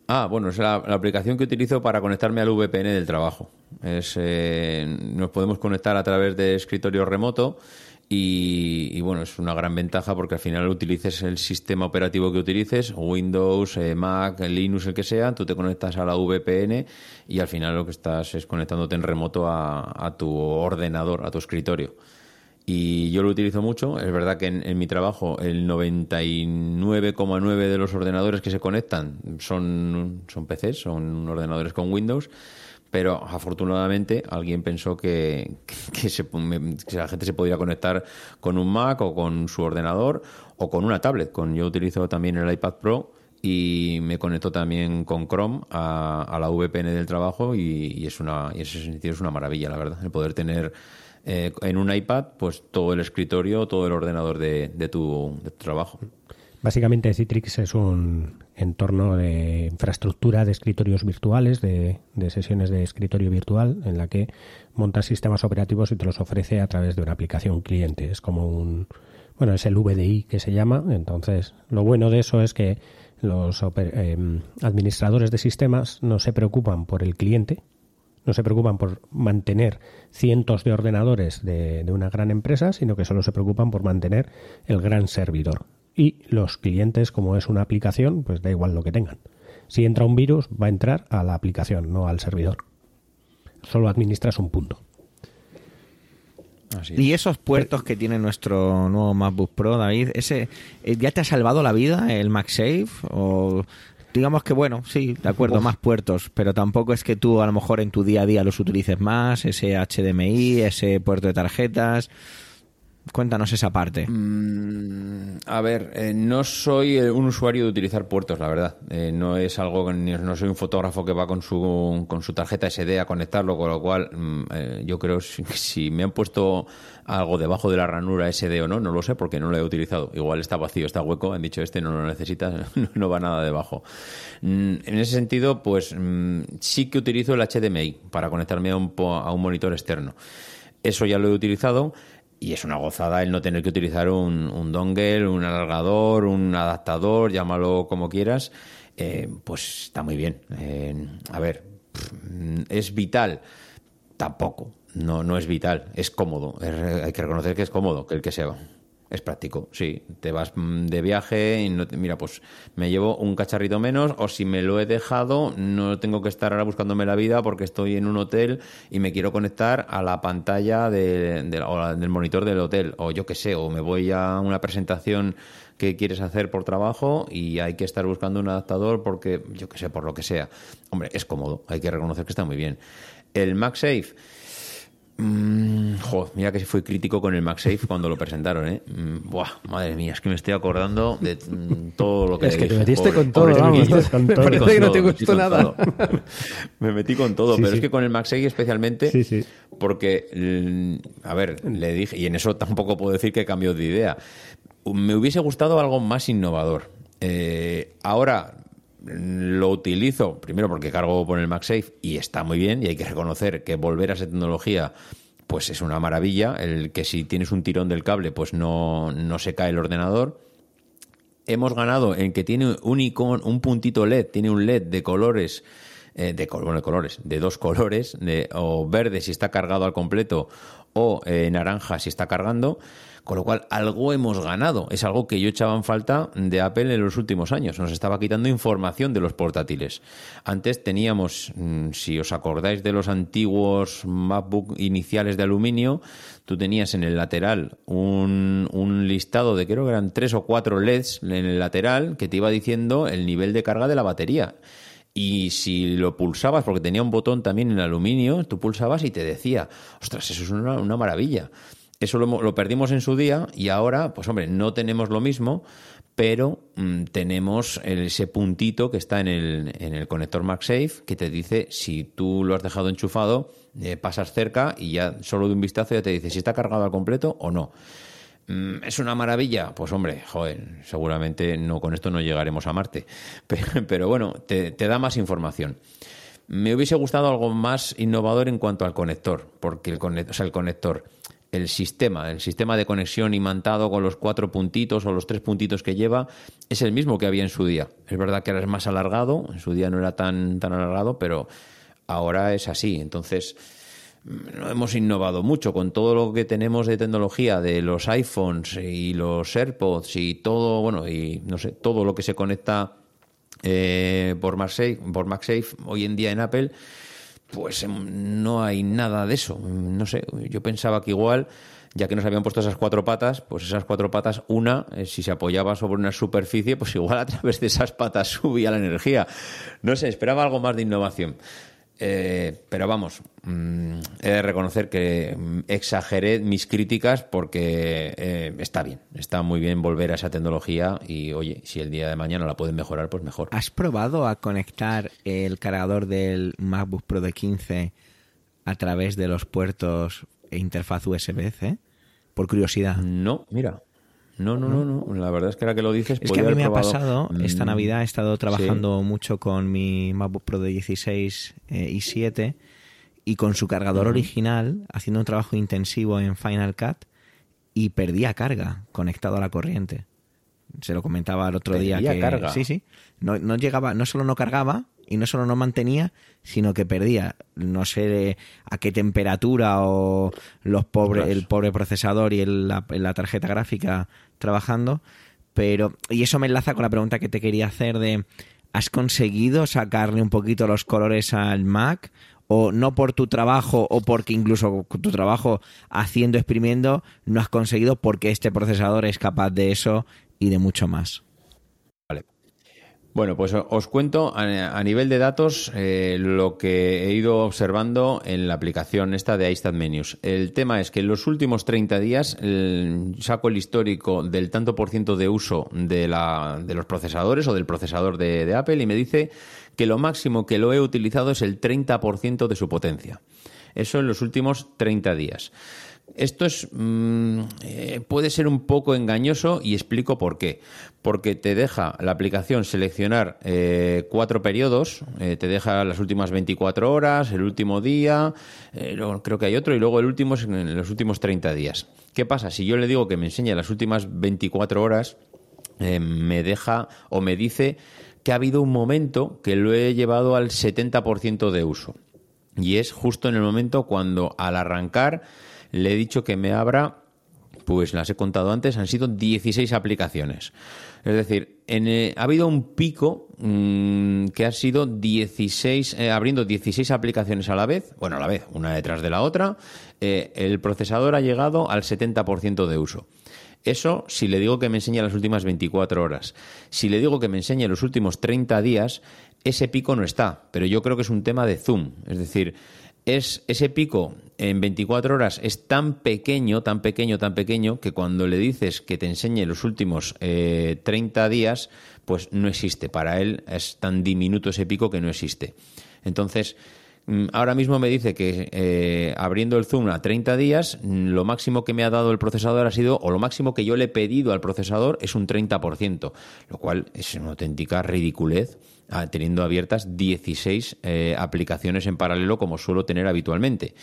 S4: Ah, bueno, es la, aplicación que utilizo para conectarme al VPN del trabajo. Es, eh, nos podemos conectar a través de escritorio remoto y, bueno, es una gran ventaja porque al final utilices el sistema operativo que utilices, Windows, eh, Mac, Linux, el que sea, tú te conectas a la VPN y al final lo que estás es conectándote en remoto a tu ordenador, a tu escritorio y yo lo utilizo mucho. Es verdad que en, mi trabajo el 99,9 de los ordenadores que se conectan son, son PCs, son ordenadores con Windows. Pero afortunadamente alguien pensó que, que, la gente se podía conectar con un Mac o con su ordenador o con una tablet. Con, yo utilizo también el iPad Pro y me conecto también con Chrome a, la VPN del trabajo y, es una, y ese sentido es una maravilla, la verdad, el poder tener eh, en un iPad, pues todo el escritorio, todo el ordenador de, tu, trabajo.
S2: Básicamente Citrix es un entorno de infraestructura de escritorios virtuales, de, sesiones de escritorio virtual, en la que montas sistemas operativos y te los ofrece a través de una aplicación cliente. Es como un, bueno, es el VDI que se llama. Entonces, lo bueno de eso es que los eh, administradores de sistemas no se preocupan por el cliente, no se preocupan por mantener cientos de ordenadores de, una gran empresa, sino que solo se preocupan por mantener el gran servidor. Y los clientes, como es una aplicación, pues da igual lo que tengan. Si entra un virus, va a entrar a la aplicación, no al servidor. Solo administras un punto.
S1: y esos puertos que tiene nuestro nuevo MacBook Pro, David, ese eh, ¿ya te ha salvado la vida el MagSafe? ¿O digamos que bueno, sí, de acuerdo, más puertos, pero tampoco es que tú a lo mejor en tu día a día los utilices más, ese HDMI, ese puerto de tarjetas. Cuéntanos esa parte.
S4: Mm, a ver, eh, no soy un usuario de utilizar puertos, la verdad. Eh, no es algo, que- no soy un fotógrafo que va con su, con su tarjeta SD a conectarlo, con lo cual mm, eh, yo creo si, si me han puesto algo debajo de la ranura SD o no, no lo sé porque no lo he utilizado. Igual está vacío, está hueco, han dicho este no lo necesitas, no va nada debajo. Mm, en ese sentido, pues mm, sí que utilizo el HDMI para conectarme a un, a un monitor externo. Eso ya lo he utilizado y es una gozada el no tener que utilizar un, dongle, un alargador, un adaptador, llámalo como quieras. Eh, pues está muy bien. Eh, a ver, es vital. Tampoco. No, no es vital. Es cómodo. Es- hay que reconocer que es cómodo, que el que se va. Es práctico, sí. Te vas mm, de viaje y no te- mira, pues me llevo un cacharrito menos o si me lo he dejado no tengo que estar ahora buscándome la vida porque estoy en un hotel y me quiero conectar a la pantalla del monitor del hotel o yo qué sé, o me voy a una presentación que quieres hacer por trabajo y hay que estar buscando un adaptador porque yo qué sé, por lo que sea. Hombre, es cómodo, hay que reconocer que está muy bien. El MagSafe Mm, jo, mira que fui crítico con el MagSafe cuando lo presentaron, ¿eh? Mm, buah, madre mía, es que me estoy acordando de mm, todo lo que
S3: Es que te metiste
S4: Pobre-
S3: con todo,
S4: pobre
S3: vamos.
S4: chiquillo.
S2: con
S3: Me
S2: todo.
S3: parece que no te
S4: me
S3: gustó
S4: con
S3: nada.
S4: me metí con todo,
S2: Sí,
S4: pero
S2: sí.
S4: es que con el MagSafe especialmente,
S2: Sí, sí.
S4: porque, a ver, le dije, y en eso tampoco puedo decir que cambió de idea. Me hubiese gustado algo más innovador. Eh, ahora lo utilizo, primero porque cargo con el MagSafe y está muy bien, y hay que reconocer que volver a esa tecnología pues es una maravilla, el que si tienes un tirón del cable pues no, no se cae el ordenador. Hemos ganado en que tiene un icon, un puntito LED, tiene un LED de colores, eh, de, bueno, de colores, de dos colores, de, o verde si está cargado al completo, o eh, naranja si está cargando, con lo cual algo hemos ganado. Es algo que yo echaba en falta de Apple en los últimos años. Nos estaba quitando información de los portátiles. Antes teníamos, mm, si os acordáis de los antiguos MacBook iniciales de aluminio, tú tenías en el lateral un, un listado de creo que eran tres o cuatro LEDs en el lateral que te iba diciendo el nivel de carga de la batería. Y si lo pulsabas, porque tenía un botón también en aluminio, tú pulsabas y te decía, ostras, eso es una, maravilla. Eso lo, lo perdimos en su día y ahora, pues hombre, no tenemos lo mismo, pero mm, tenemos ese puntito que está en el, en el conector MagSafe que te dice si tú lo has dejado enchufado, eh, pasas cerca y ya solo de un vistazo ya te dice si está cargado al completo o no. Mm, ¿Es una maravilla? Pues hombre, joder, seguramente no con esto no llegaremos a Marte. Pero, bueno, te, da más información. Me hubiese gustado algo más innovador en cuanto al conector, porque el, o sea, el conector, el sistema, el sistema de conexión imantado con los cuatro puntitos o los tres puntitos que lleva, es el mismo que había en su día. Es verdad que ahora es más alargado, en su día no era tan, tan alargado, pero ahora es así. Entonces, no hemos innovado mucho con todo lo que tenemos de tecnología de los iPhones y los AirPods y todo, bueno, y no sé, todo lo que se conecta eh, por, MagSafe, por MagSafe hoy en día en Apple, pues em, no hay nada de eso. No sé, yo pensaba que igual, ya que nos habían puesto esas cuatro patas, pues esas cuatro patas, una, eh, si se apoyaba sobre una superficie, pues igual a través de esas patas subía la energía. No sé, esperaba algo más de innovación. Eh, pero vamos, mm, he de reconocer que mm, exageré mis críticas porque eh, está bien, está muy bien volver a esa tecnología y oye, si el día de mañana la pueden mejorar, pues mejor.
S1: ¿Has probado a conectar el cargador del MacBook Pro de 15 a través de los puertos e interfaz USB-C? Por curiosidad.
S4: No, mira. No, no, no, no. La verdad es que ahora que lo dices,
S1: Es que a mí me ha pasado, esta
S4: Mm,
S1: Navidad he estado trabajando mucho con mi MacBook Pro de 16 eh, y 7 y con su cargador original, haciendo un trabajo intensivo en Final Cut y perdía carga conectado a la corriente. Se lo comentaba el otro día que
S4: carga.
S1: sí, sí, no, no llegaba, no solo no cargaba y no solo no mantenía, sino que perdía, no sé a qué temperatura o los pobres, el pobre procesador y el- la, la tarjeta gráfica trabajando, pero y eso me enlaza con la pregunta que te quería hacer de ¿has conseguido sacarle un poquito los colores al Mac? O no por tu trabajo o porque incluso tu trabajo haciendo, exprimiendo, no has conseguido porque este procesador es capaz de eso y de mucho más.
S4: Bueno, pues os cuento a, nivel de datos eh, lo que he ido observando en la aplicación esta de iStat Menus. El tema es que en los últimos 30 días saco el histórico del tanto por ciento de uso de, la, de los procesadores o del procesador de, de Apple y me dice que lo máximo que lo he utilizado es el 30% de su potencia. Eso en los últimos 30 días. Esto es, mm, eh, puede ser un poco engañoso y explico por qué. Porque te deja la aplicación seleccionar eh, cuatro periodos, eh, te deja las últimas 24 horas, el último día, creo que hay otro, y luego el último es en los últimos 30 días. ¿Qué pasa? Si yo le digo que me enseñe las últimas 24 horas, me deja o me dice que ha habido un momento que lo he llevado al 70% de uso. Y es justo en el momento cuando al arrancar le he dicho que me abra, pues las he contado antes, han sido 16 aplicaciones. Es decir, eh, ha habido un pico mm, que ha sido 16, eh, abriendo 16 aplicaciones a la vez, bueno, a la vez, una detrás de la otra, eh, el procesador ha llegado al 70% de uso. Eso si le digo que me enseñe las últimas 24 horas. Si le digo que me enseñe los últimos 30 días, ese pico no está, pero yo creo que es un tema de zoom. Es decir, es ese pico en 24 horas es tan pequeño, tan pequeño, tan pequeño, que cuando le dices que te enseñe los últimos 30 eh, días, pues no existe. Para él es tan diminuto ese pico que no existe. Entonces, mm, ahora mismo me dice que eh, abriendo el zoom a 30 días, mm, lo máximo que me ha dado el procesador ha sido, o lo máximo que yo le he pedido al procesador es un 30%, lo cual es una auténtica ridiculez teniendo abiertas 16 eh, aplicaciones en paralelo como suelo tener habitualmente.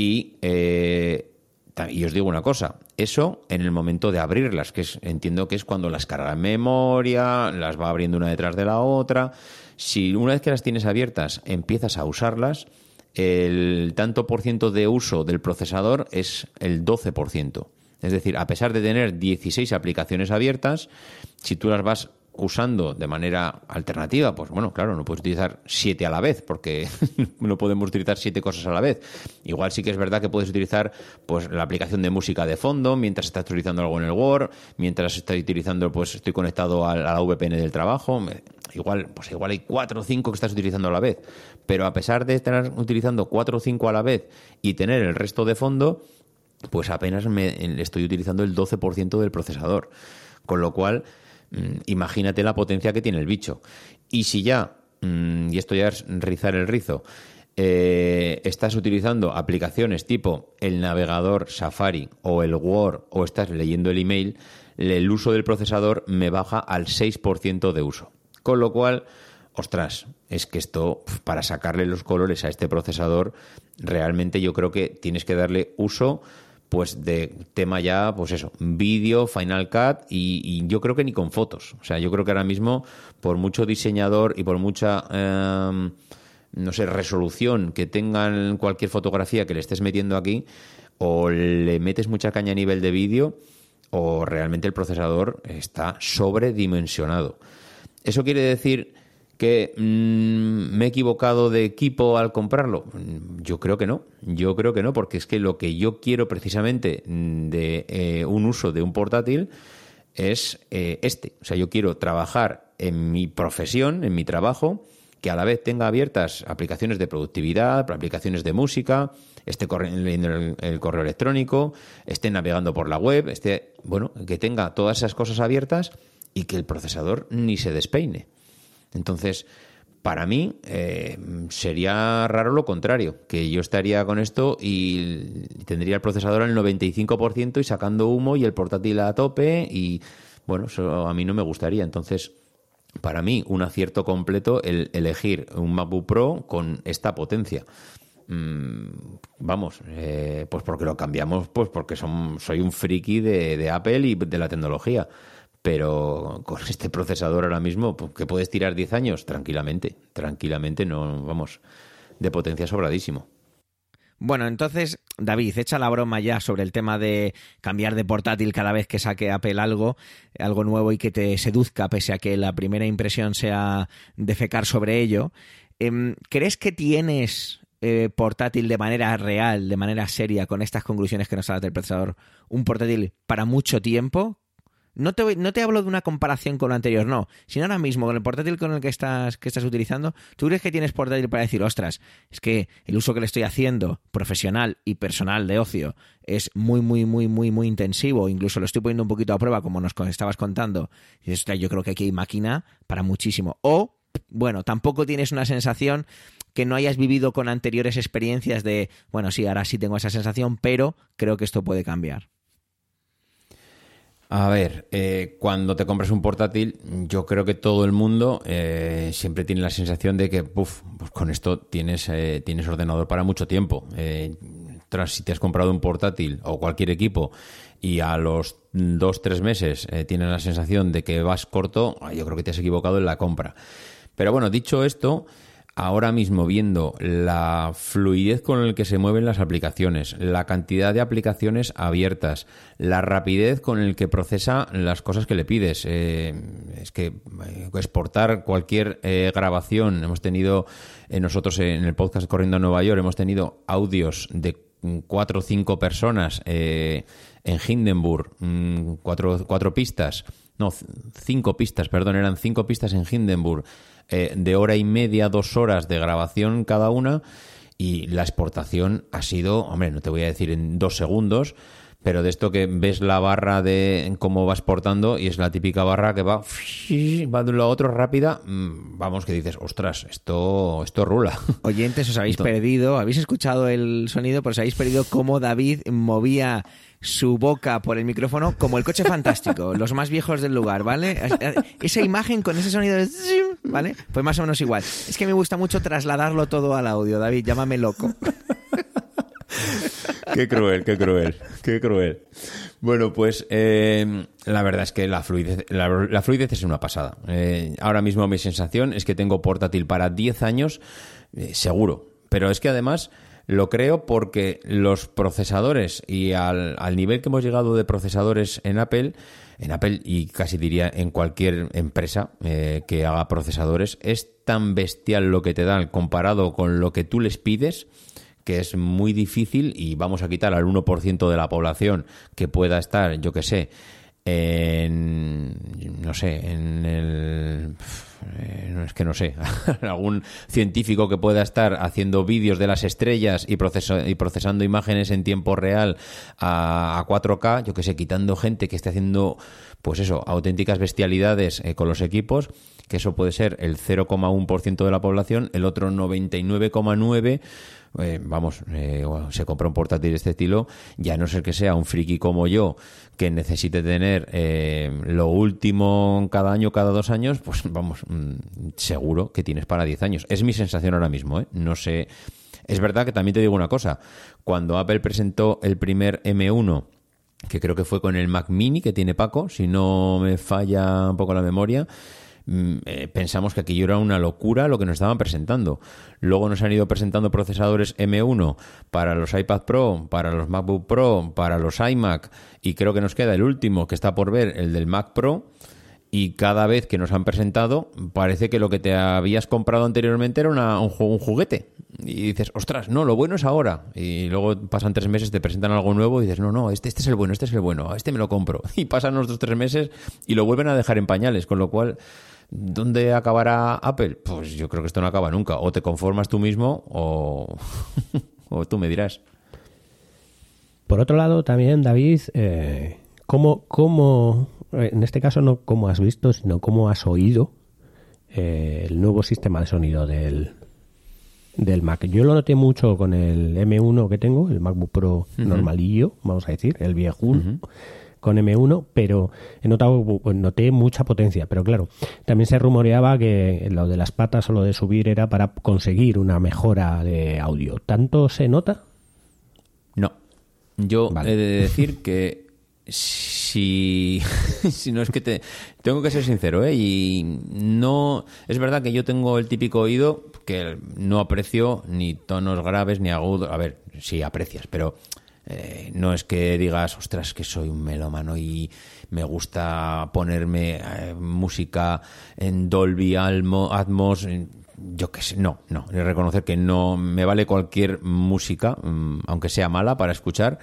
S4: Y, eh, y os digo una cosa, eso en el momento de abrirlas, que es, entiendo que es cuando las carga en memoria, las va abriendo una detrás de la otra. Si una vez que las tienes abiertas empiezas a usarlas, el tanto por ciento de uso del procesador es el 12%. Es decir, a pesar de tener 16 aplicaciones abiertas, si tú las vas usando de manera alternativa, pues bueno, claro, no puedes utilizar siete a la vez, porque no podemos utilizar siete cosas a la vez. Igual sí que es verdad que puedes utilizar pues la aplicación de música de fondo mientras estás utilizando algo en el Word, mientras estoy utilizando, pues estoy conectado a, la VPN del trabajo. Igual, pues igual hay cuatro o cinco que estás utilizando a la vez. Pero a pesar de estar utilizando cuatro o cinco a la vez y tener el resto de fondo, pues apenas me estoy utilizando el 12% del procesador. Con lo cual, imagínate la potencia que tiene el bicho. Y si ya, mm, y esto ya es rizar el rizo, eh, estás utilizando aplicaciones tipo el navegador Safari o el Word o estás leyendo el email, el uso del procesador me baja al 6% de uso. Con lo cual, ostras, es que esto, para sacarle los colores a este procesador, realmente yo creo que tienes que darle uso pues de tema ya, pues eso, vídeo, Final Cut y, yo creo que ni con fotos. O sea, yo creo que ahora mismo, por mucho diseñador y por mucha, em, no sé, resolución que tengan cualquier fotografía que le estés metiendo aquí, o le metes mucha caña a nivel de vídeo, o realmente el procesador está sobredimensionado. Eso quiere decir que mm, me he equivocado de equipo al comprarlo? Yo creo que no, yo creo que no, porque es que lo que yo quiero precisamente de eh, un uso de un portátil es eh, este. O sea, yo quiero trabajar en mi profesión, en mi trabajo, que a la vez tenga abiertas aplicaciones de productividad, aplicaciones de música, esté leyendo el, el, correo electrónico, esté navegando por la web, esté, bueno, que tenga todas esas cosas abiertas y que el procesador ni se despeine. Entonces, para mí eh, sería raro lo contrario, que yo estaría con esto y tendría el procesador al 95% y sacando humo y el portátil a tope y bueno, eso a mí no me gustaría. Entonces, para mí, un acierto completo el elegir un MacBook Pro con esta potencia. Mm, vamos, eh, pues porque lo cambiamos, pues porque son, soy un friki de, de Apple y de la tecnología pero con este procesador ahora mismo, pues, que puedes tirar 10 años, tranquilamente, tranquilamente, no, vamos, de potencia sobradísimo.
S1: Bueno, entonces, David, echa la broma ya sobre el tema de cambiar de portátil cada vez que saque Apple algo, algo nuevo y que te seduzca, pese a que la primera impresión sea defecar sobre ello. Em, ¿Crees que tienes eh, portátil de manera real, de manera seria, con estas conclusiones que nos habla del procesador, un portátil para mucho tiempo? No te, no te hablo de una comparación con lo anterior, no. Sino ahora mismo, con el portátil con el que estás, que estás utilizando, ¿tú crees que tienes portátil para decir, ostras, es que el uso que le estoy haciendo, profesional y personal de ocio, es muy, muy, muy, muy, muy intensivo? Incluso lo estoy poniendo un poquito a prueba, como nos estabas contando. Y dices, yo creo que aquí hay máquina para muchísimo. O, bueno, tampoco tienes una sensación que no hayas vivido con anteriores experiencias de, bueno, sí, ahora sí tengo esa sensación, pero creo que esto puede cambiar.
S4: A ver, eh, cuando te compras un portátil, yo creo que todo el mundo eh, siempre tiene la sensación de que, puff, pues con esto tienes, eh, tienes ordenador para mucho tiempo. tras si te has comprado un portátil o cualquier equipo y a los dos, tres meses tienes la sensación de que vas corto, yo creo que te has equivocado en la compra. Pero bueno, dicho esto, ahora mismo viendo la fluidez con la que se mueven las aplicaciones, la cantidad de aplicaciones abiertas, la rapidez con el que procesa las cosas que le pides. Eh, es que eh, exportar cualquier eh, grabación, hemos tenido nosotros en el podcast Corriendo a Nueva York, hemos tenido audios de cuatro o cinco personas en Hindenburg, mm, cuatro, cuatro pistas, no, cinco pistas, perdón, eran cinco pistas en Hindenburg eh, de hora y media, dos horas de grabación cada una y la exportación ha sido, hombre, no te voy a decir en dos segundos, pero de esto que ves la barra de cómo va exportando y es la típica barra que va, va de un lado a otro rápida, mm, vamos que dices, ostras, esto, esto rula.
S1: Oyentes, os habéis perdido, habéis escuchado el sonido, pero os habéis perdido cómo David movía su boca por el micrófono como el coche fantástico, los más viejos del lugar, ¿vale? Esa imagen con ese sonido de... ¿Vale? Pues más o menos igual. Es que me gusta mucho trasladarlo todo al audio, David, llámame loco.
S4: qué cruel, qué cruel, qué cruel. Bueno, pues eh, la verdad es que la fluidez, la, fluidez es una pasada. Eh, ahora mismo mi sensación es que tengo portátil para 10 años, eh, seguro. Pero es que además lo creo porque los procesadores y al, nivel que hemos llegado de procesadores en Apple, en Apple y casi diría en cualquier empresa eh, que haga procesadores, es tan bestial lo que te dan comparado con lo que tú les pides que es muy difícil y vamos a quitar al 1% de la población que pueda estar, yo que sé, en no sé, en el eh, es que no sé, algún científico que pueda estar haciendo vídeos de las estrellas y, y procesando imágenes en tiempo real a, 4K, yo que sé, quitando gente que esté haciendo, pues eso, auténticas bestialidades eh, con los equipos, que eso puede ser el 0,1% de la población, el otro 99,9% eh, vamos, eh, se compra un portátil de este estilo, ya no ser que sea un friki como yo, que necesite tener eh, lo último cada año, cada dos años, pues vamos, mm, seguro que tienes para 10 años. Es mi sensación ahora mismo, No sé. Es verdad que también te digo una cosa. Cuando Apple presentó el primer M1, que creo que fue con el Mac Mini que tiene Paco, si no me falla un poco la memoria, eh, pensamos que aquello era una locura lo que nos estaban presentando. Luego nos han ido presentando procesadores M1 para los iPad Pro, para los MacBook Pro, para los iMac y creo que nos queda el último que está por ver, el del Mac Pro. Y cada vez que nos han presentado, parece que lo que te habías comprado anteriormente era un, juguete. Y dices, ostras, no, lo bueno es ahora. Y luego pasan tres meses, te presentan algo nuevo y dices, no, no, este, este es el bueno, este es el bueno, este me lo compro. Y pasan los dos, tres meses y lo vuelven a dejar en pañales. Con lo cual, ¿Dónde acabará Apple? Pues yo creo que esto no acaba nunca. O te conformas tú mismo o, o tú me dirás.
S2: Por otro lado, también, David, eh, ¿cómo, cómo, en este caso no cómo has visto, sino cómo has oído eh, el nuevo sistema de sonido del, del Mac? Yo lo noté mucho con el M1 que tengo, el MacBook Pro normalillo, vamos a decir, el viejo con M1, pero he notado, noté mucha potencia. Pero claro, también se rumoreaba que lo de las patas o lo de subir era para conseguir una mejora de audio. ¿Tanto se nota?
S4: No. Yo he de decir que si, si no es que te tengo que ser sincero ¿eh? y no es verdad que yo tengo el típico oído que no aprecio ni tonos graves ni agudos a ver sí aprecias pero eh, no es que digas, ostras, que soy un melómano y me gusta ponerme eh, música en Dolby Atmos, yo qué sé, no, no, reconocer que no me vale cualquier música, mm, aunque sea mala para escuchar,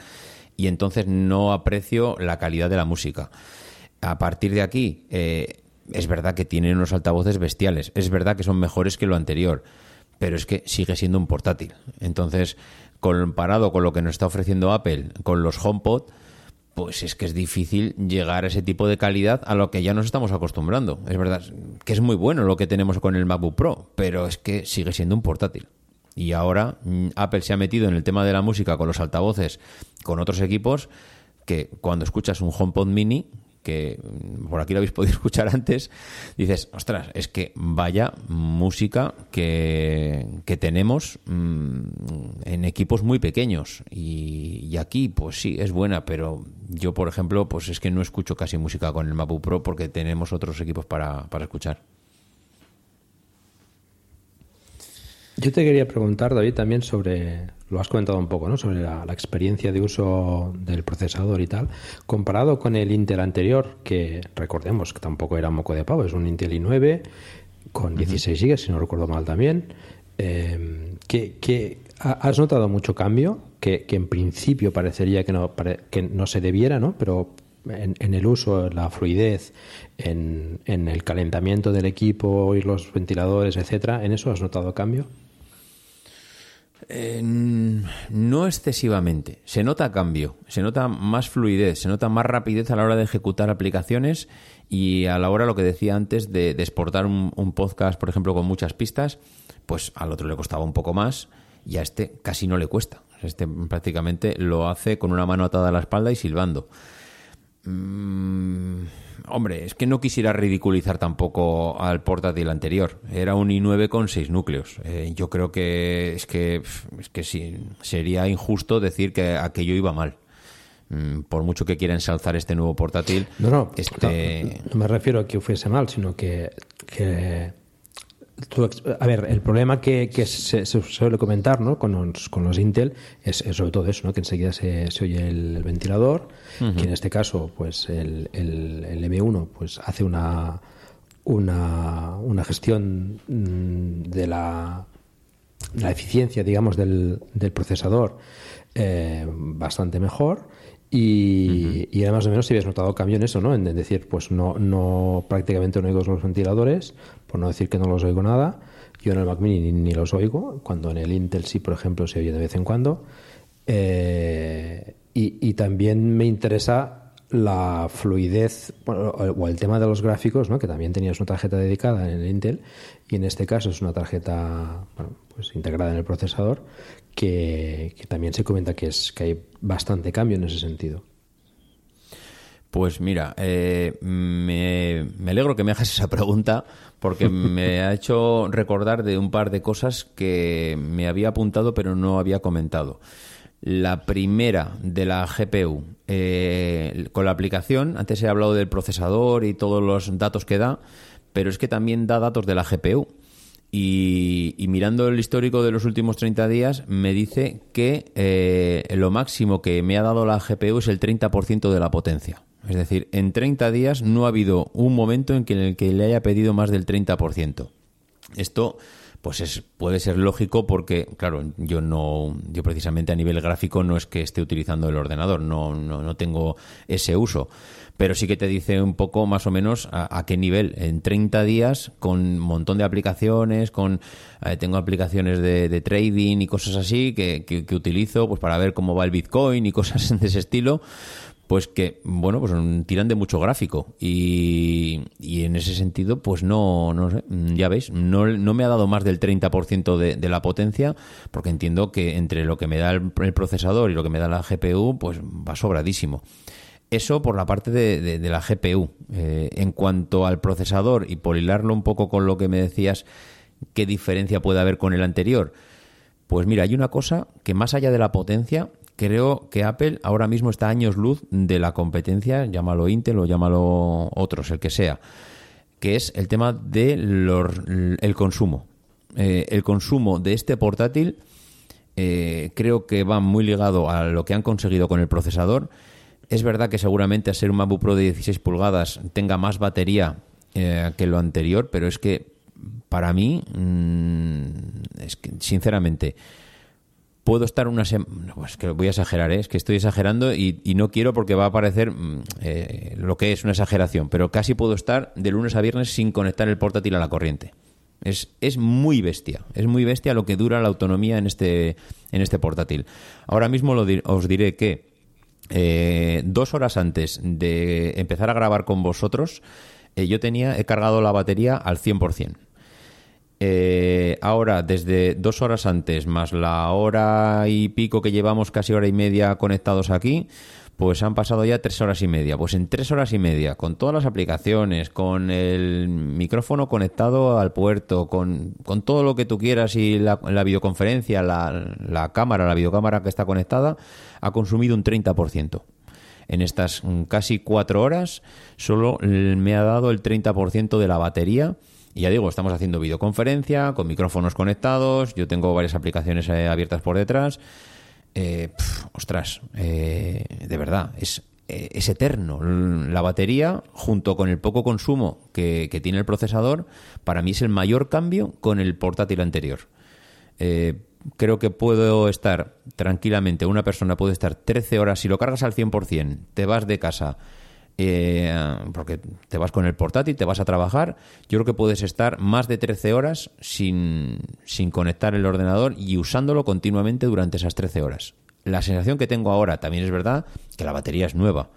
S4: y entonces no aprecio la calidad de la música. A partir de aquí, eh, es verdad que tienen unos altavoces bestiales, es verdad que son mejores que lo anterior, pero es que sigue siendo un portátil. Entonces, comparado con lo que nos está ofreciendo Apple, con los HomePod, pues es que es difícil llegar a ese tipo de calidad a lo que ya nos estamos acostumbrando. Es verdad que es muy bueno lo que tenemos con el MacBook Pro, pero es que sigue siendo un portátil. Y ahora mm, Apple se ha metido en el tema de la música con los altavoces, con otros equipos, que cuando escuchas un HomePod mini, que por aquí lo habéis podido escuchar antes, dices, ostras, es que vaya música que, tenemos mm, en equipos muy pequeños. Y, aquí, pues sí, es buena, pero yo, por ejemplo, pues es que no escucho casi música con el MacBook Pro porque tenemos otros equipos para, para escuchar.
S3: Yo te quería preguntar, David, también sobre, lo has comentado un poco, ¿no? Sobre la, experiencia de uso del procesador y tal, comparado con el Intel anterior, que recordemos que tampoco era moco de pavo, es un Intel i9 con 16 GB, si no recuerdo mal también. Eh, que, ¿Has notado mucho cambio? Que, en principio parecería que no, que no se debiera, ¿no? Pero en, el uso, la fluidez, en, en, el calentamiento del equipo y los ventiladores, etcétera, ¿en eso has notado cambio?
S4: No excesivamente. Se nota cambio, se nota más fluidez, se nota más rapidez a la hora de ejecutar aplicaciones y a la hora, lo que decía antes, de, exportar un, podcast, por ejemplo, con muchas pistas, pues al otro le costaba un poco más y a este casi no le cuesta. Este prácticamente lo hace con una mano atada a la espalda y silbando. Mm, hombre, es que no quisiera ridiculizar tampoco al portátil anterior. Era un i9 con 6 núcleos. Eh, yo creo que es que, es que sí, sería injusto decir que aquello iba mal. Mm, por mucho que quiera ensalzar este nuevo portátil.
S3: No, no, este... no, me refiero a que fuese mal, sino que, que a ver, el problema que, se, suele comentar ¿no? con, los, con los Intel es, sobre todo eso, ¿no? que enseguida se, se oye el, ventilador, que en este caso pues el, el, M1 pues hace una, una, una gestión mm, de la, la eficiencia digamos del, del procesador eh, bastante mejor y, y, además de menos si habías notado cambio en eso, ¿no? En decir, pues no, no prácticamente no oigo los ventiladores, por no decir que no los oigo nada. Yo en el Mac Mini ni, los oigo, cuando en el Intel sí, por ejemplo, se oye de vez en cuando. Eh, y, también me interesa la fluidez o el tema de los gráficos, ¿no? que también tenías una tarjeta dedicada en el Intel y en este caso es una tarjeta pues integrada en el procesador que, también se comenta que, es, que hay bastante cambio en ese sentido.
S4: Pues mira, eh, me, alegro que me hagas esa pregunta porque me ha hecho recordar de un par de cosas que me había apuntado pero no había comentado. La primera de la GPU, eh, con la aplicación, antes he hablado del procesador y todos los datos que da, pero es que también da datos de la GPU. Y, mirando el histórico de los últimos 30 días, me dice que eh, lo máximo que me ha dado la GPU es el 30% de la potencia. Es decir, en 30 días no ha habido un momento en, que, en el que le haya pedido más del 30%. Esto pues es, puede ser lógico porque, claro, yo no, yo precisamente a nivel gráfico no es que esté utilizando el ordenador, no, no, no tengo ese uso pero sí que te dice un poco más o menos a, qué nivel. En 30 días, con un montón de aplicaciones, con eh, tengo aplicaciones de, trading y cosas así que, que, utilizo pues para ver cómo va el Bitcoin y cosas de ese estilo pues que, bueno, pues tiran de mucho gráfico y, y en ese sentido, pues no, no sé, ya veis, no, no me ha dado más del 30% de, de la potencia porque entiendo que entre lo que me da el, procesador y lo que me da la GPU, pues va sobradísimo. Eso por la parte de, la GPU. Eh, en cuanto al procesador, y por hilarlo un poco con lo que me decías, ¿qué diferencia puede haber con el anterior? Pues mira, hay una cosa que más allá de la potencia, creo que Apple ahora mismo está a años luz de la competencia, llámalo Intel o llámalo otros, el que sea, que es el tema del el consumo. Eh, el consumo de este portátil eh, creo que va muy ligado a lo que han conseguido con el procesador es verdad que seguramente a ser un MacBook Pro de 16 pulgadas tenga más batería eh, que lo anterior, pero es que para mí, mm, es que sinceramente, puedo estar una semana, pues que voy a exagerar, ¿eh? es que estoy exagerando y, no quiero porque va a parecer mm, eh, lo que es una exageración, pero casi puedo estar de lunes a viernes sin conectar el portátil a la corriente. Es, es muy bestia, es muy bestia lo que dura la autonomía en este, en este portátil. Ahora mismo os diré que eh, dos horas antes de empezar a grabar con vosotros, yo tenía, he cargado la batería al 100%. Eh, ahora, desde dos horas antes, más la hora y pico que llevamos, casi hora y media conectados aquí, pues han pasado ya tres horas y media. Pues en tres horas y media, con todas las aplicaciones, con el micrófono conectado al puerto, con, todo lo que tú quieras y la, videoconferencia, la, la, cámara, la videocámara que está conectada, ha consumido un 30%. En estas casi cuatro horas solo me ha dado el 30% de la batería y ya digo, estamos haciendo videoconferencia con micrófonos conectados, yo tengo varias aplicaciones eh, abiertas por detrás. Eh, ostras, eh, de verdad, es, es eterno. La batería, junto con el poco consumo que, tiene el procesador, para mí es el mayor cambio con el portátil anterior. creo que puedo estar tranquilamente, una persona puede estar 13 horas, si lo cargas al 100%, te vas de casa eh, porque te vas con el portátil, te vas a trabajar, yo creo que puedes estar más de 13 horas sin, sin conectar el ordenador y usándolo continuamente durante esas 13 horas. La sensación que tengo ahora también es verdad que la batería es nueva.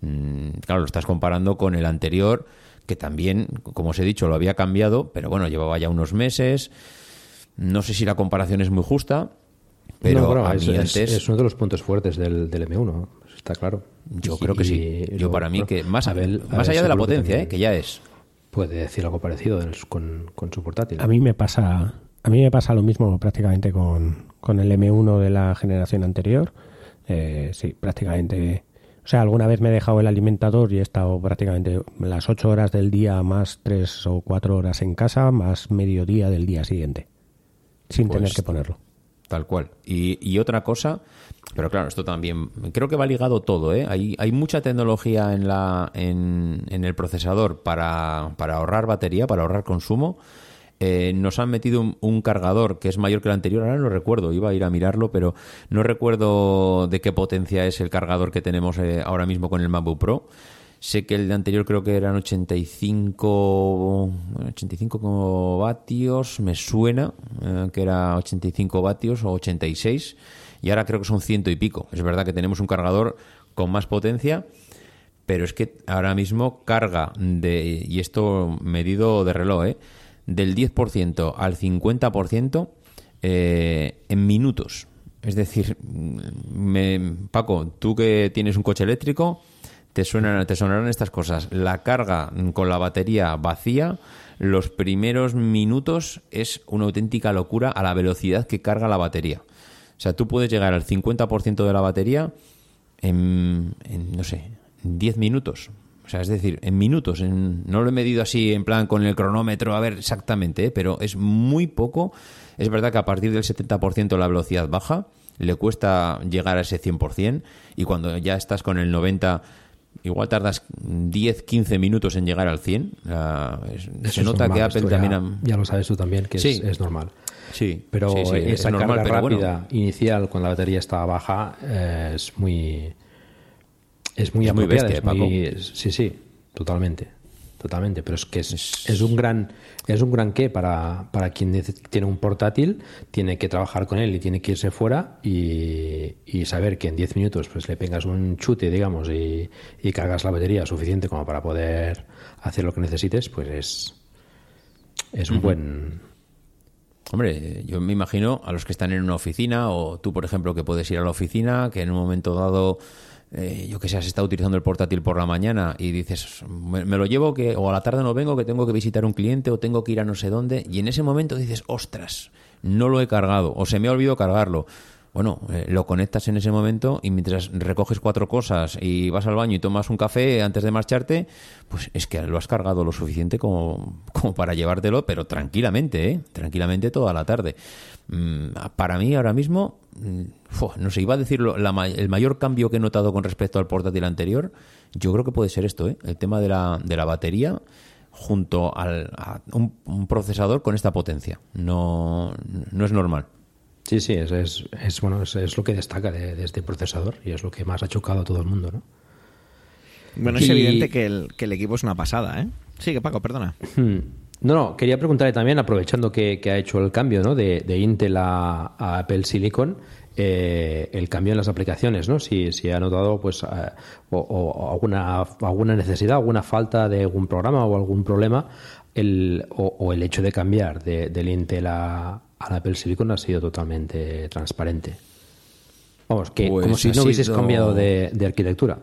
S4: Mm, claro, lo estás comparando con el anterior, que también, como os he dicho, lo había cambiado, pero bueno, llevaba ya unos meses. No sé si la comparación es muy justa, pero
S3: es, es, uno de los puntos fuertes del, del M1 está claro.
S4: Yo creo que sí. Yo para mí que más, más allá de la potencia, eh, que ya es.
S3: Puede decir algo parecido con, su portátil.
S2: A mí me pasa, a mí me pasa lo mismo prácticamente con, con el M1 de la generación anterior. Eh, sí, prácticamente. O sea, alguna vez me he dejado el alimentador y he estado prácticamente las ocho horas del día más tres o cuatro horas en casa, más mediodía del día siguiente, sin tener pues que ponerlo.
S4: Tal cual. Y, y otra cosa pero claro, esto también creo que va ligado todo. ¿eh? Hay, hay mucha tecnología en, la, en, en el procesador para, para, ahorrar batería, para ahorrar consumo. Eh, nos han metido un, cargador que es mayor que el anterior. Ahora no recuerdo, iba a ir a mirarlo, pero no recuerdo de qué potencia es el cargador que tenemos eh, ahora mismo con el MacBook Pro. Sé que el de anterior creo que eran 85, 85 vatios, me suena eh, que era 85 vatios o 86 y ahora creo que son ciento y pico. Es verdad que tenemos un cargador con más potencia, pero es que ahora mismo carga de, y esto medido de reloj, ¿eh? del 10% al 50% eh, en minutos. Es decir, me, Paco, tú que tienes un coche eléctrico, te, suenan, te sonarán estas cosas. La carga con la batería vacía, los primeros minutos es una auténtica locura a la velocidad que carga la batería. O sea, tú puedes llegar al 50% de la batería en, no sé, 10 minutos. O sea, es decir, en minutos. no lo he medido así en plan con el cronómetro, a ver exactamente, ¿eh? pero es muy poco. Es verdad que a partir del 70% la velocidad baja, le cuesta llegar a ese 100%, y cuando ya estás con el 90%, igual tardas 10, 15 minutos en llegar al 100. se nota que Apple también...
S3: Ya, lo sabes tú también, que es normal.
S4: Sí,
S3: pero esa carga rápida inicial cuando la batería estaba baja eh, es muy es muy apropiada, sí, sí, totalmente, totalmente. Pero es que es, un gran es un gran qué para, para quien tiene un portátil, tiene que trabajar con él y tiene que irse fuera y, saber que en 10 minutos pues le pegas un chute, digamos, y, cargas la batería suficiente como para poder hacer lo que necesites, pues es es un buen
S4: Hombre, yo me imagino a los que están en una oficina o tú, por ejemplo, que puedes ir a la oficina, que en un momento dado, eh, yo que sé, has estado utilizando el portátil por la mañana y dices, me, lo llevo que o a la tarde no vengo, que tengo que visitar un cliente o tengo que ir a no sé dónde y en ese momento dices, ostras, no lo he cargado o se me ha olvidado cargarlo bueno, eh, lo conectas en ese momento y mientras recoges cuatro cosas y vas al baño y tomas un café antes de marcharte, pues es que lo has cargado lo suficiente como, como para llevártelo, pero tranquilamente, ¿eh? tranquilamente toda la tarde. Mm, para mí ahora mismo, mm, no sé, iba a decirlo, el mayor cambio que he notado con respecto al portátil anterior, yo creo que puede ser esto, ¿eh? el tema de la, de la batería junto al, a un, un procesador con esta potencia. No, no es normal.
S3: Sí, sí, es, es, es bueno, es, es lo que destaca de, de este procesador y es lo que más ha chocado a todo el mundo, ¿no?
S1: Bueno, es evidente que el, que el equipo es una pasada, ¿eh? Sí, que Paco, perdona.
S3: Hmm. No, no, quería preguntarle también, aprovechando que, que ha hecho el cambio ¿no? de, de Intel a, a Apple Silicon, eh, el cambio en las aplicaciones, ¿no? Si, si ha notado pues eh, o, o alguna, alguna necesidad, alguna falta de algún programa o algún problema, el, o, o el hecho de cambiar de, del Intel a, al Apple Silicon ha sido totalmente transparente. Vamos, que
S4: Pues
S3: como si no hubieses
S4: sido-
S3: cambiado de, de arquitectura.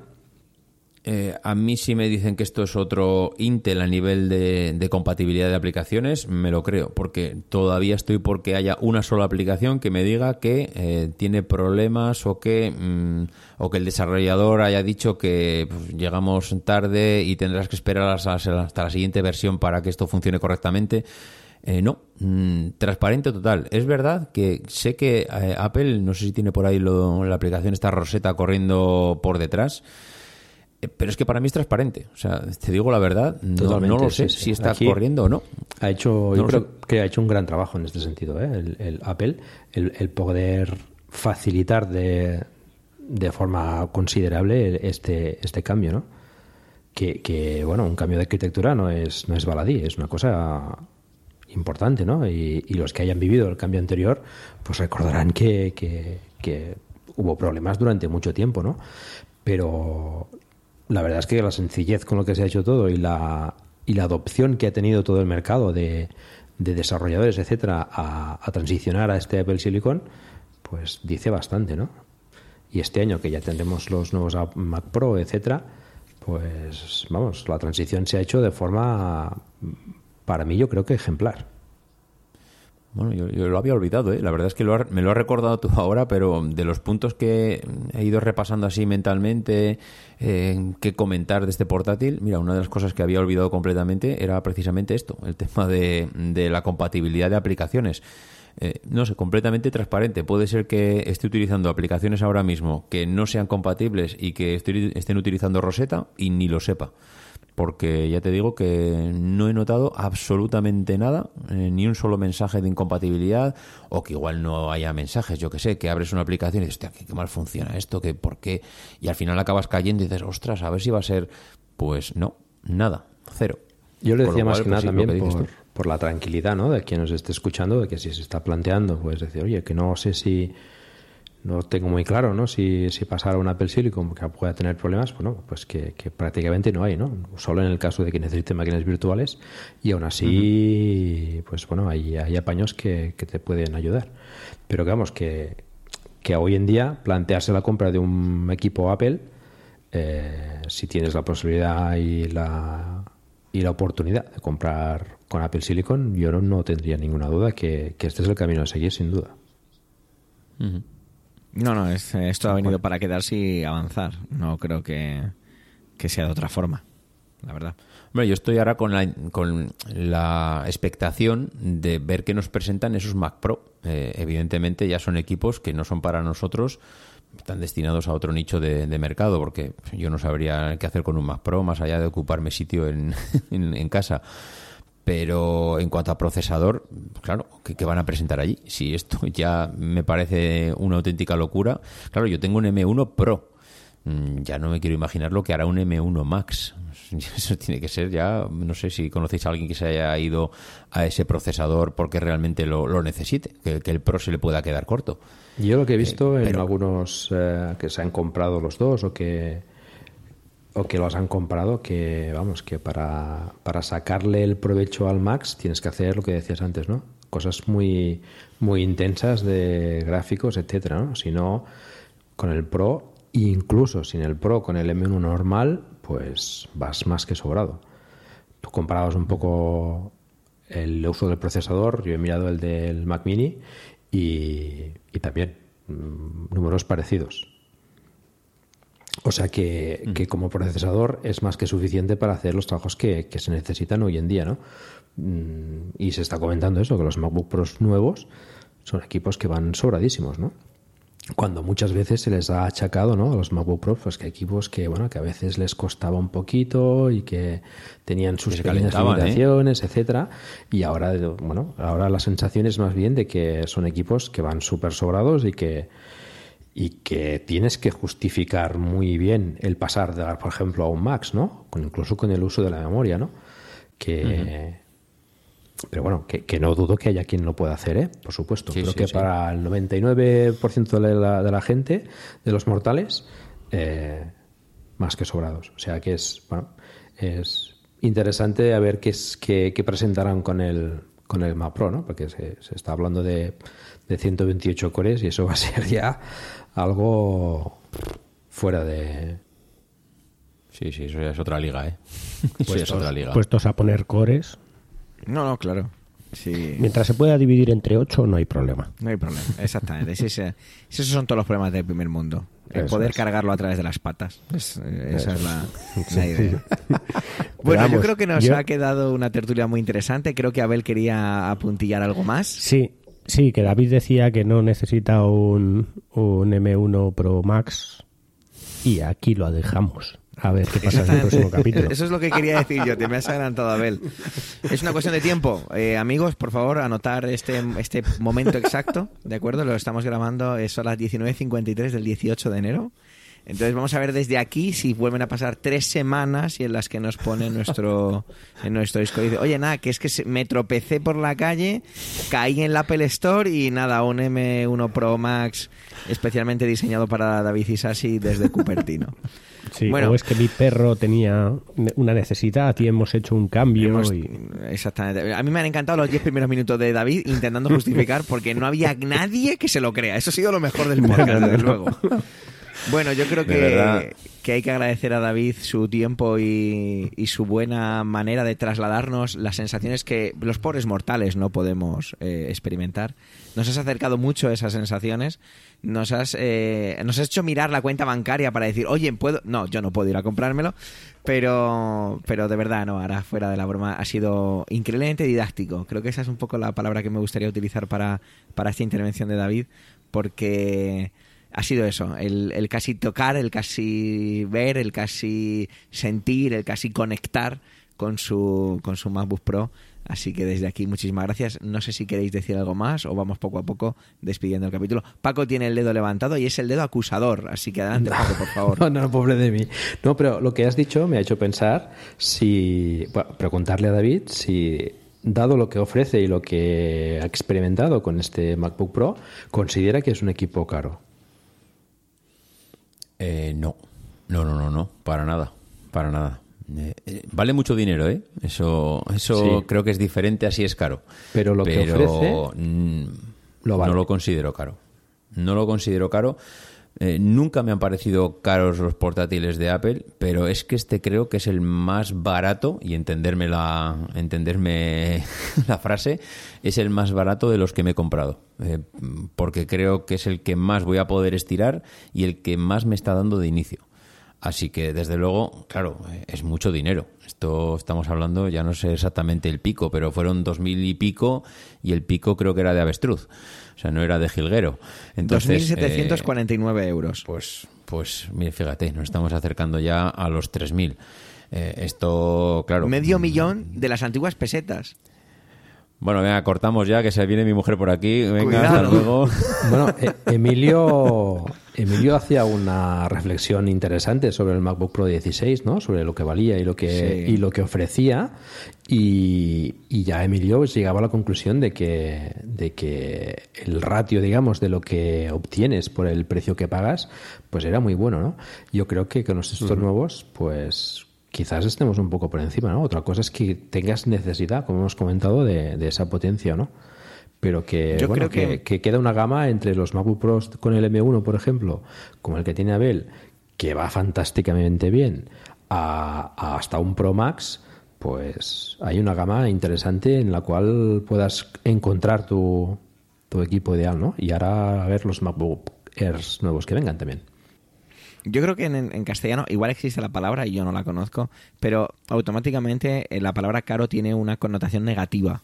S4: Eh, a mí si me dicen que esto es otro Intel a nivel de, compatibilidad de aplicaciones, me lo creo, porque todavía estoy porque haya una sola aplicación que me diga que eh, tiene problemas o que mm, o que el desarrollador haya dicho que pues, llegamos tarde y tendrás que esperar hasta, hasta la siguiente versión para que esto funcione correctamente. Eh, no, mm, transparente total. Es verdad que sé que eh, Apple, no sé si tiene por ahí lo- la aplicación esta Rosetta corriendo por detrás. Eh, Pero es que para mí es transparente. O sea, te digo la verdad, no, lo sé
S3: sí, sí.
S4: si está
S3: Aquí-
S4: corriendo o no.
S3: Ha hecho,
S4: No
S3: yo creo
S4: sé.
S3: que ha hecho un gran trabajo en este sentido, ¿eh? el, el Apple, el, el poder facilitar de, de forma considerable este, este cambio, ¿no? Que, que, bueno, un cambio de arquitectura no es, no es baladí, es una cosa importante, ¿no? Y, y los que hayan vivido el cambio anterior, pues recordarán que, que- que hubo problemas durante mucho tiempo, ¿no? Pero la verdad es que la sencillez con lo que se ha hecho todo y la, y la adopción que ha tenido todo el mercado de, de desarrolladores, etcétera, a, transicionar a este Apple Silicon, pues dice bastante, ¿no? Y este año que ya tendremos los nuevos Mac Pro, etcétera, pues vamos, la transición se ha hecho de forma, para mí yo creo que ejemplar.
S4: Bueno, yo, lo había olvidado, ¿eh? La verdad es que lo ha- me lo has recordado tú ahora, pero de los puntos que he ido repasando así mentalmente, eh, qué comentar de este portátil, mira, una de las cosas que había olvidado completamente era precisamente esto, el tema de, de la compatibilidad de aplicaciones. Eh, no sé, completamente transparente. Puede ser que esté utilizando aplicaciones ahora mismo que no sean compatibles y que estén utilizando Rosetta y ni lo sepa porque ya te digo que no he notado absolutamente nada, eh, ni un solo mensaje de incompatibilidad, o que igual no haya mensajes, yo que sé, que abres una aplicación y dices, hostia, qué, qué mal funciona esto, que por qué, y al final acabas cayendo y dices, ostras, a ver si va a ser, pues no, nada, cero.
S3: Yo le decía más que
S4: pues
S3: nada
S4: sí,
S3: también por la tranquilidad ¿no? de quien nos esté escuchando, de que si se está planteando, pues decir, oye, que no sé si, no tengo muy claro ¿no? si, si pasar a un Apple Silicon que pueda tener problemas, bueno, pues que, que prácticamente no hay, ¿no? Solo en el caso de que necesite máquinas virtuales y aún así, pues bueno, hay, hay apaños que, que te pueden ayudar. Pero que vamos, que, que hoy en día plantearse la compra de un equipo Apple, eh, si tienes la posibilidad y la, y la oportunidad de comprar con Apple Silicon, yo no, no tendría ninguna duda que, que este es el camino a seguir, sin duda.
S1: No, no, es- esto ha venido para quedarse y avanzar. No creo que, que sea de otra forma, la verdad.
S4: Hombre, yo estoy ahora con la, con la expectación de ver qué nos presentan esos Mac Pro. Eh, evidentemente ya son equipos que no son para nosotros, están destinados a otro nicho de, de mercado, porque yo no sabría qué hacer con un Mac Pro más allá de ocuparme sitio en, en, en casa. Pero en cuanto a procesador, claro, ¿qué, qué van a presentar allí? Si esto ya me parece una auténtica locura. Claro, yo tengo un M1 Pro. Mm, Ya no me quiero imaginar lo que hará un M1 Max. Eso tiene que ser ya, no sé si conocéis a alguien que se haya ido a ese procesador porque realmente lo, lo necesite, que, que el Pro se le pueda quedar corto.
S3: Yo lo que he visto en
S4: pero-
S3: algunos eh, que se han comprado los dos o que o que los han comprado, que vamos, que para, para sacarle el provecho al Max tienes que hacer lo que decías antes, ¿no? Cosas muy, muy intensas de gráficos, etcétera, ¿no? Si no, con el Pro, incluso sin el Pro, con el M1 normal, pues vas más que sobrado. Tú comparabas un poco el uso del procesador, yo he mirado el del Mac Mini y, y también mm, números parecidos. O sea que, que como procesador es más que suficiente para hacer los trabajos que, que se necesitan hoy en día, ¿no? Mm, Y se está comentando eso, que los MacBook Pros nuevos son equipos que van sobradísimos, ¿no? cuando muchas veces se les ha achacado ¿no? a los MacBook Pro pues que equipos que bueno que a veces les costaba un poquito y que tenían sus pequeñas
S4: ¿eh?
S3: limitaciones etcétera y ahora bueno ahora la sensación es más bien de que son equipos que van súper sobrados y que y que tienes que justificar muy bien el pasar de por ejemplo a un Max no con, incluso con el uso de la memoria no que pero bueno, que, que no dudo que haya quien lo pueda hacer, ¿eh? por supuesto.
S4: Sí,
S3: Creo
S4: sí,
S3: que
S4: sí.
S3: para el 99% de la, de la gente, de los mortales, eh, más que sobrados. O sea que es, bueno, es interesante a ver qué, es, qué, qué presentarán con el, con el Mac Pro, ¿no? Porque se, se está hablando de, de 128 cores y eso va a ser ya algo fuera de...
S4: Sí, sí, eso ya es otra liga, ¿eh? Eso ya es otra liga.
S2: Puestos a poner cores.
S1: No, no, claro. Sí.
S2: Mientras se pueda dividir entre 8, no hay problema.
S1: No hay problema, exactamente. Ese- ese- esos son todos los problemas del primer mundo. El
S2: Eso
S1: poder
S2: es.
S1: cargarlo a través de las patas. Es- esa es la,
S2: Sí.
S1: la idea. Bueno, yo creo que nos
S2: yo-
S1: ha quedado una tertulia muy interesante. Creo que Abel quería apuntillar algo más.
S2: Sí, sí, que David decía que no necesita un, un M1 Pro Max y aquí lo dejamos. A ver qué pasa en el próximo capítulo.
S1: Eso es lo que quería decir yo, te me has adelantado, Abel. Es una cuestión de tiempo. Eh, amigos, por favor, anotar este, este momento exacto, ¿de acuerdo? Lo estamos grabando, eh, son las 19.53 del 18 de enero. Entonces vamos a ver desde aquí si vuelven a pasar tres semanas y en las que nos pone nuestro, en nuestro disco. Dice, oye, nada, que es que se- me tropecé por la calle, caí en la Apple Store y nada, un M1 Pro Max especialmente diseñado para David Isasi desde Cupertino.
S2: Sí,
S1: Bueno.
S2: o es que mi perro tenía una necesidad y hemos hecho un cambio
S1: Hemos-
S2: y
S1: Exactamente. A mí me han encantado los 10 primeros minutos de David intentando justificar porque no había nadie que se lo crea. Eso ha sido lo mejor del podcast, desde luego. Bueno, yo creo que, que hay que agradecer a David su tiempo y, y su buena manera de trasladarnos las sensaciones que los pobres mortales no podemos eh, experimentar. Nos has acercado mucho a esas sensaciones. Nos has, eh, nos has hecho mirar la cuenta bancaria para decir, oye, ¿puedo? No, yo no puedo ir a comprármelo. Pero, pero de verdad, no, ahora fuera de la broma, ha sido increíblemente didáctico. Creo que esa es un poco la palabra que me gustaría utilizar para, para esta intervención de David, porque ha sido eso, el, el casi tocar, el casi ver, el casi sentir, el casi conectar con su, con su MacBook Pro. Así que desde aquí muchísimas gracias. No sé si queréis decir algo más o vamos poco a poco despidiendo el capítulo. Paco tiene el dedo levantado y es el dedo acusador, así que adelante Paco, por favor.
S3: No, no, pobre de mí. No, pero lo que has dicho me ha hecho pensar si. bueno, preguntarle a David si, dado lo que ofrece y lo que ha experimentado con este MacBook Pro, considera que es un equipo caro.
S4: Eh, no, no, no, no, no, para nada, para nada. Eh, eh, vale mucho dinero, ¿eh? Eso, eso
S3: Sí.
S4: creo que es diferente, así es caro.
S3: Pero lo que ofrece,
S4: mm,
S3: lo vale.
S4: no lo considero caro. No lo considero caro. Eh, nunca me han parecido caros los portátiles de Apple, pero es que este creo que es el más barato, y entenderme la, entenderme la frase, es el más barato de los que me he comprado. Eh, porque creo que es el que más voy a poder estirar y el que más me está dando de inicio. Así que, desde luego, claro, eh, es mucho dinero. Esto estamos hablando, ya no sé exactamente el pico, pero fueron dos mil y pico y el pico creo que era de avestruz. O sea, no era de jilguero. Entonces, eh,
S1: 2.749 euros.
S4: pues, pues, mire, fíjate, nos estamos acercando ya a los 3.000. Eh, esto, claro.
S1: Medio
S4: mm,
S1: millón de las antiguas pesetas.
S4: Bueno, venga, cortamos ya, que se viene mi mujer por aquí. Venga,
S1: Cuidado.
S4: hasta luego.
S3: Bueno, eh, Emilio, Emilio hacía una reflexión interesante sobre el MacBook Pro 16, ¿no? Sobre lo que valía y lo que,
S1: Sí.
S3: y lo que ofrecía. Y, y ya Emilio pues, llegaba a la conclusión de que, de que el ratio, digamos, de lo que obtienes por el precio que pagas, pues era muy bueno, ¿no? Yo creo que con estos nuevos, pues quizás estemos un poco por encima, ¿no? Otra cosa es que tengas necesidad, como hemos comentado, de, de esa potencia, ¿no? Pero que,
S1: Yo
S3: bueno,
S1: creo
S3: que,
S1: que-
S3: que queda una gama entre los MacBook Pros con el M1, por ejemplo, como el que tiene Abel, que va fantásticamente bien, a, a hasta un Pro Max, pues hay una gama interesante en la cual puedas encontrar tu, tu equipo ideal, ¿no? Y ahora a ver los MacBook Airs nuevos que vengan también.
S1: Yo creo que en, en castellano igual existe la palabra y yo no la conozco, pero automáticamente eh, la palabra caro tiene una connotación negativa.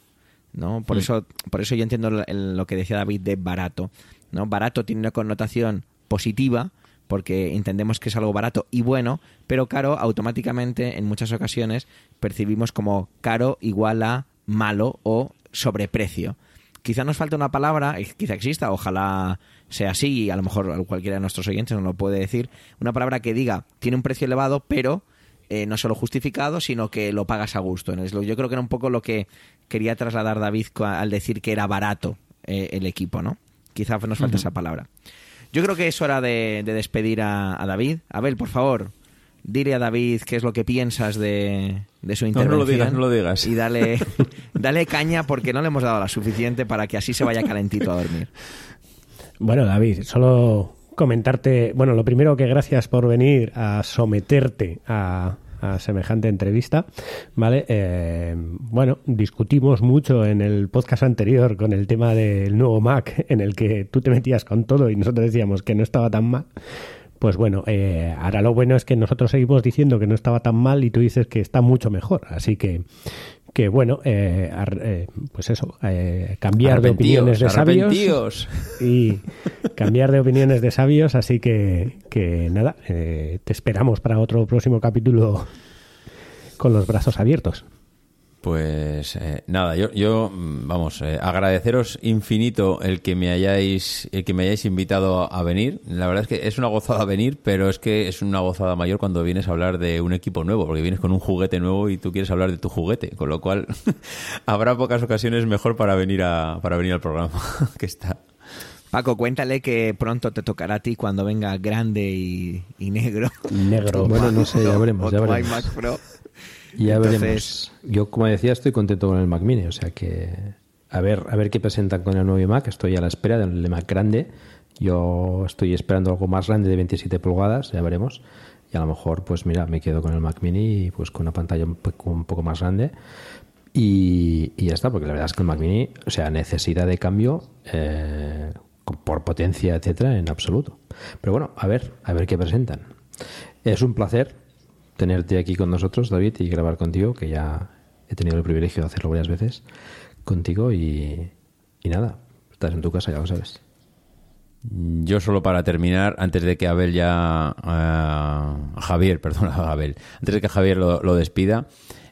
S1: ¿no? Por, eso, por eso yo entiendo lo, lo que decía David de barato. ¿no? Barato tiene una connotación positiva, porque entendemos que es algo barato y bueno, pero caro automáticamente en muchas ocasiones percibimos como caro igual a malo o sobreprecio. Quizá nos falta una palabra, quizá exista, ojalá sea así, y a lo mejor cualquiera de nuestros oyentes nos lo puede decir, una palabra que diga tiene un precio elevado, pero eh, no solo justificado, sino que lo pagas a gusto. Yo creo que era un poco lo que quería trasladar David al decir que era barato eh, el equipo, ¿no? Quizá nos falta esa palabra. Yo creo que es hora de, despedir a, David. Abel, por favor, dile a David qué es lo que piensas de, su intervención.
S4: No, lo digas, no lo digas.
S1: Y dale, dale caña porque no le hemos dado la suficiente para que así se vaya calentito a dormir.
S2: Bueno, David, solo comentarte, bueno, lo primero que gracias por venir a someterte a, semejante entrevista, ¿vale? Eh, bueno, discutimos mucho en el podcast anterior con el tema del nuevo Mac, en el que tú te metías con todo y nosotros decíamos que no estaba tan mal. Pues bueno, eh, ahora lo bueno es que nosotros seguimos diciendo que no estaba tan mal y tú dices que está mucho mejor. Así que que bueno, eh, eh, pues eso, eh, cambiar de opiniones de sabios y cambiar de opiniones de sabios, así que, que nada, te esperamos para otro próximo capítulo con los brazos abiertos.
S4: Pues eh, nada, yo, yo mm, vamos, eh, agradeceros infinito el que me hayáis, el que me hayáis invitado a venir. La verdad es que es una gozada venir, pero es que es una gozada mayor cuando vienes a hablar de un equipo nuevo, porque vienes con un juguete nuevo y tú quieres hablar de tu juguete, con lo cual habrá pocas ocasiones mejor para venir a, para venir al programa que está.
S1: Paco, cuéntale que pronto te tocará a ti cuando venga grande y, negro.
S2: Negro.
S3: Bueno, no sé, ya veremos, ya veremos. Ya veremos. Yo, como decía, estoy contento con el Mac Mini, o sea que a ver, a ver qué presentan con el nuevo Mac. Estoy a la espera del Mac grande. Yo estoy esperando algo más grande de 27 pulgadas, ya veremos. Y a lo mejor, pues mira, me quedo con el Mac Mini pues con una pantalla un poco, más grande. Y, ya está, porque la verdad es que el Mac Mini, o sea, necesidad de cambio eh, por potencia, etcétera, en absoluto. Pero bueno, a ver, a ver qué presentan. Es un placer tenerte aquí con nosotros, David, y grabar contigo, que ya he tenido el privilegio de hacerlo varias veces contigo y, nada, estás en tu casa, ya lo sabes.
S4: Yo solo para terminar, antes de que Abel ya... Uh, Javier, perdón, Abel. Antes de que Javier lo, despida,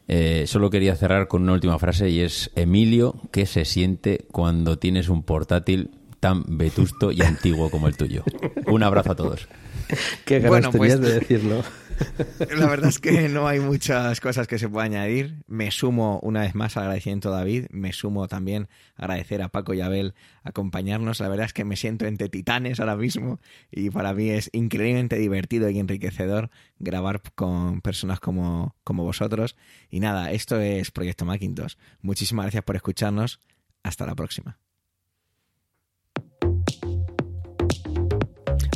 S4: eh, solo quería cerrar con una última frase y es, Emilio, ¿qué se siente cuando tienes un portátil tan vetusto y antiguo como el tuyo? Un abrazo a todos.
S3: Qué ganas pues de decirlo.
S1: La verdad es que no hay muchas cosas que se puedan añadir. Me sumo una vez más agradeciendo a David. Me sumo también a agradecer a Paco y Abel acompañarnos. La verdad es que me siento entre titanes ahora mismo y para mí es increíblemente divertido y enriquecedor grabar con personas como, como vosotros. Y nada, esto es Proyecto Macintosh. Muchísimas gracias por escucharnos. Hasta la próxima.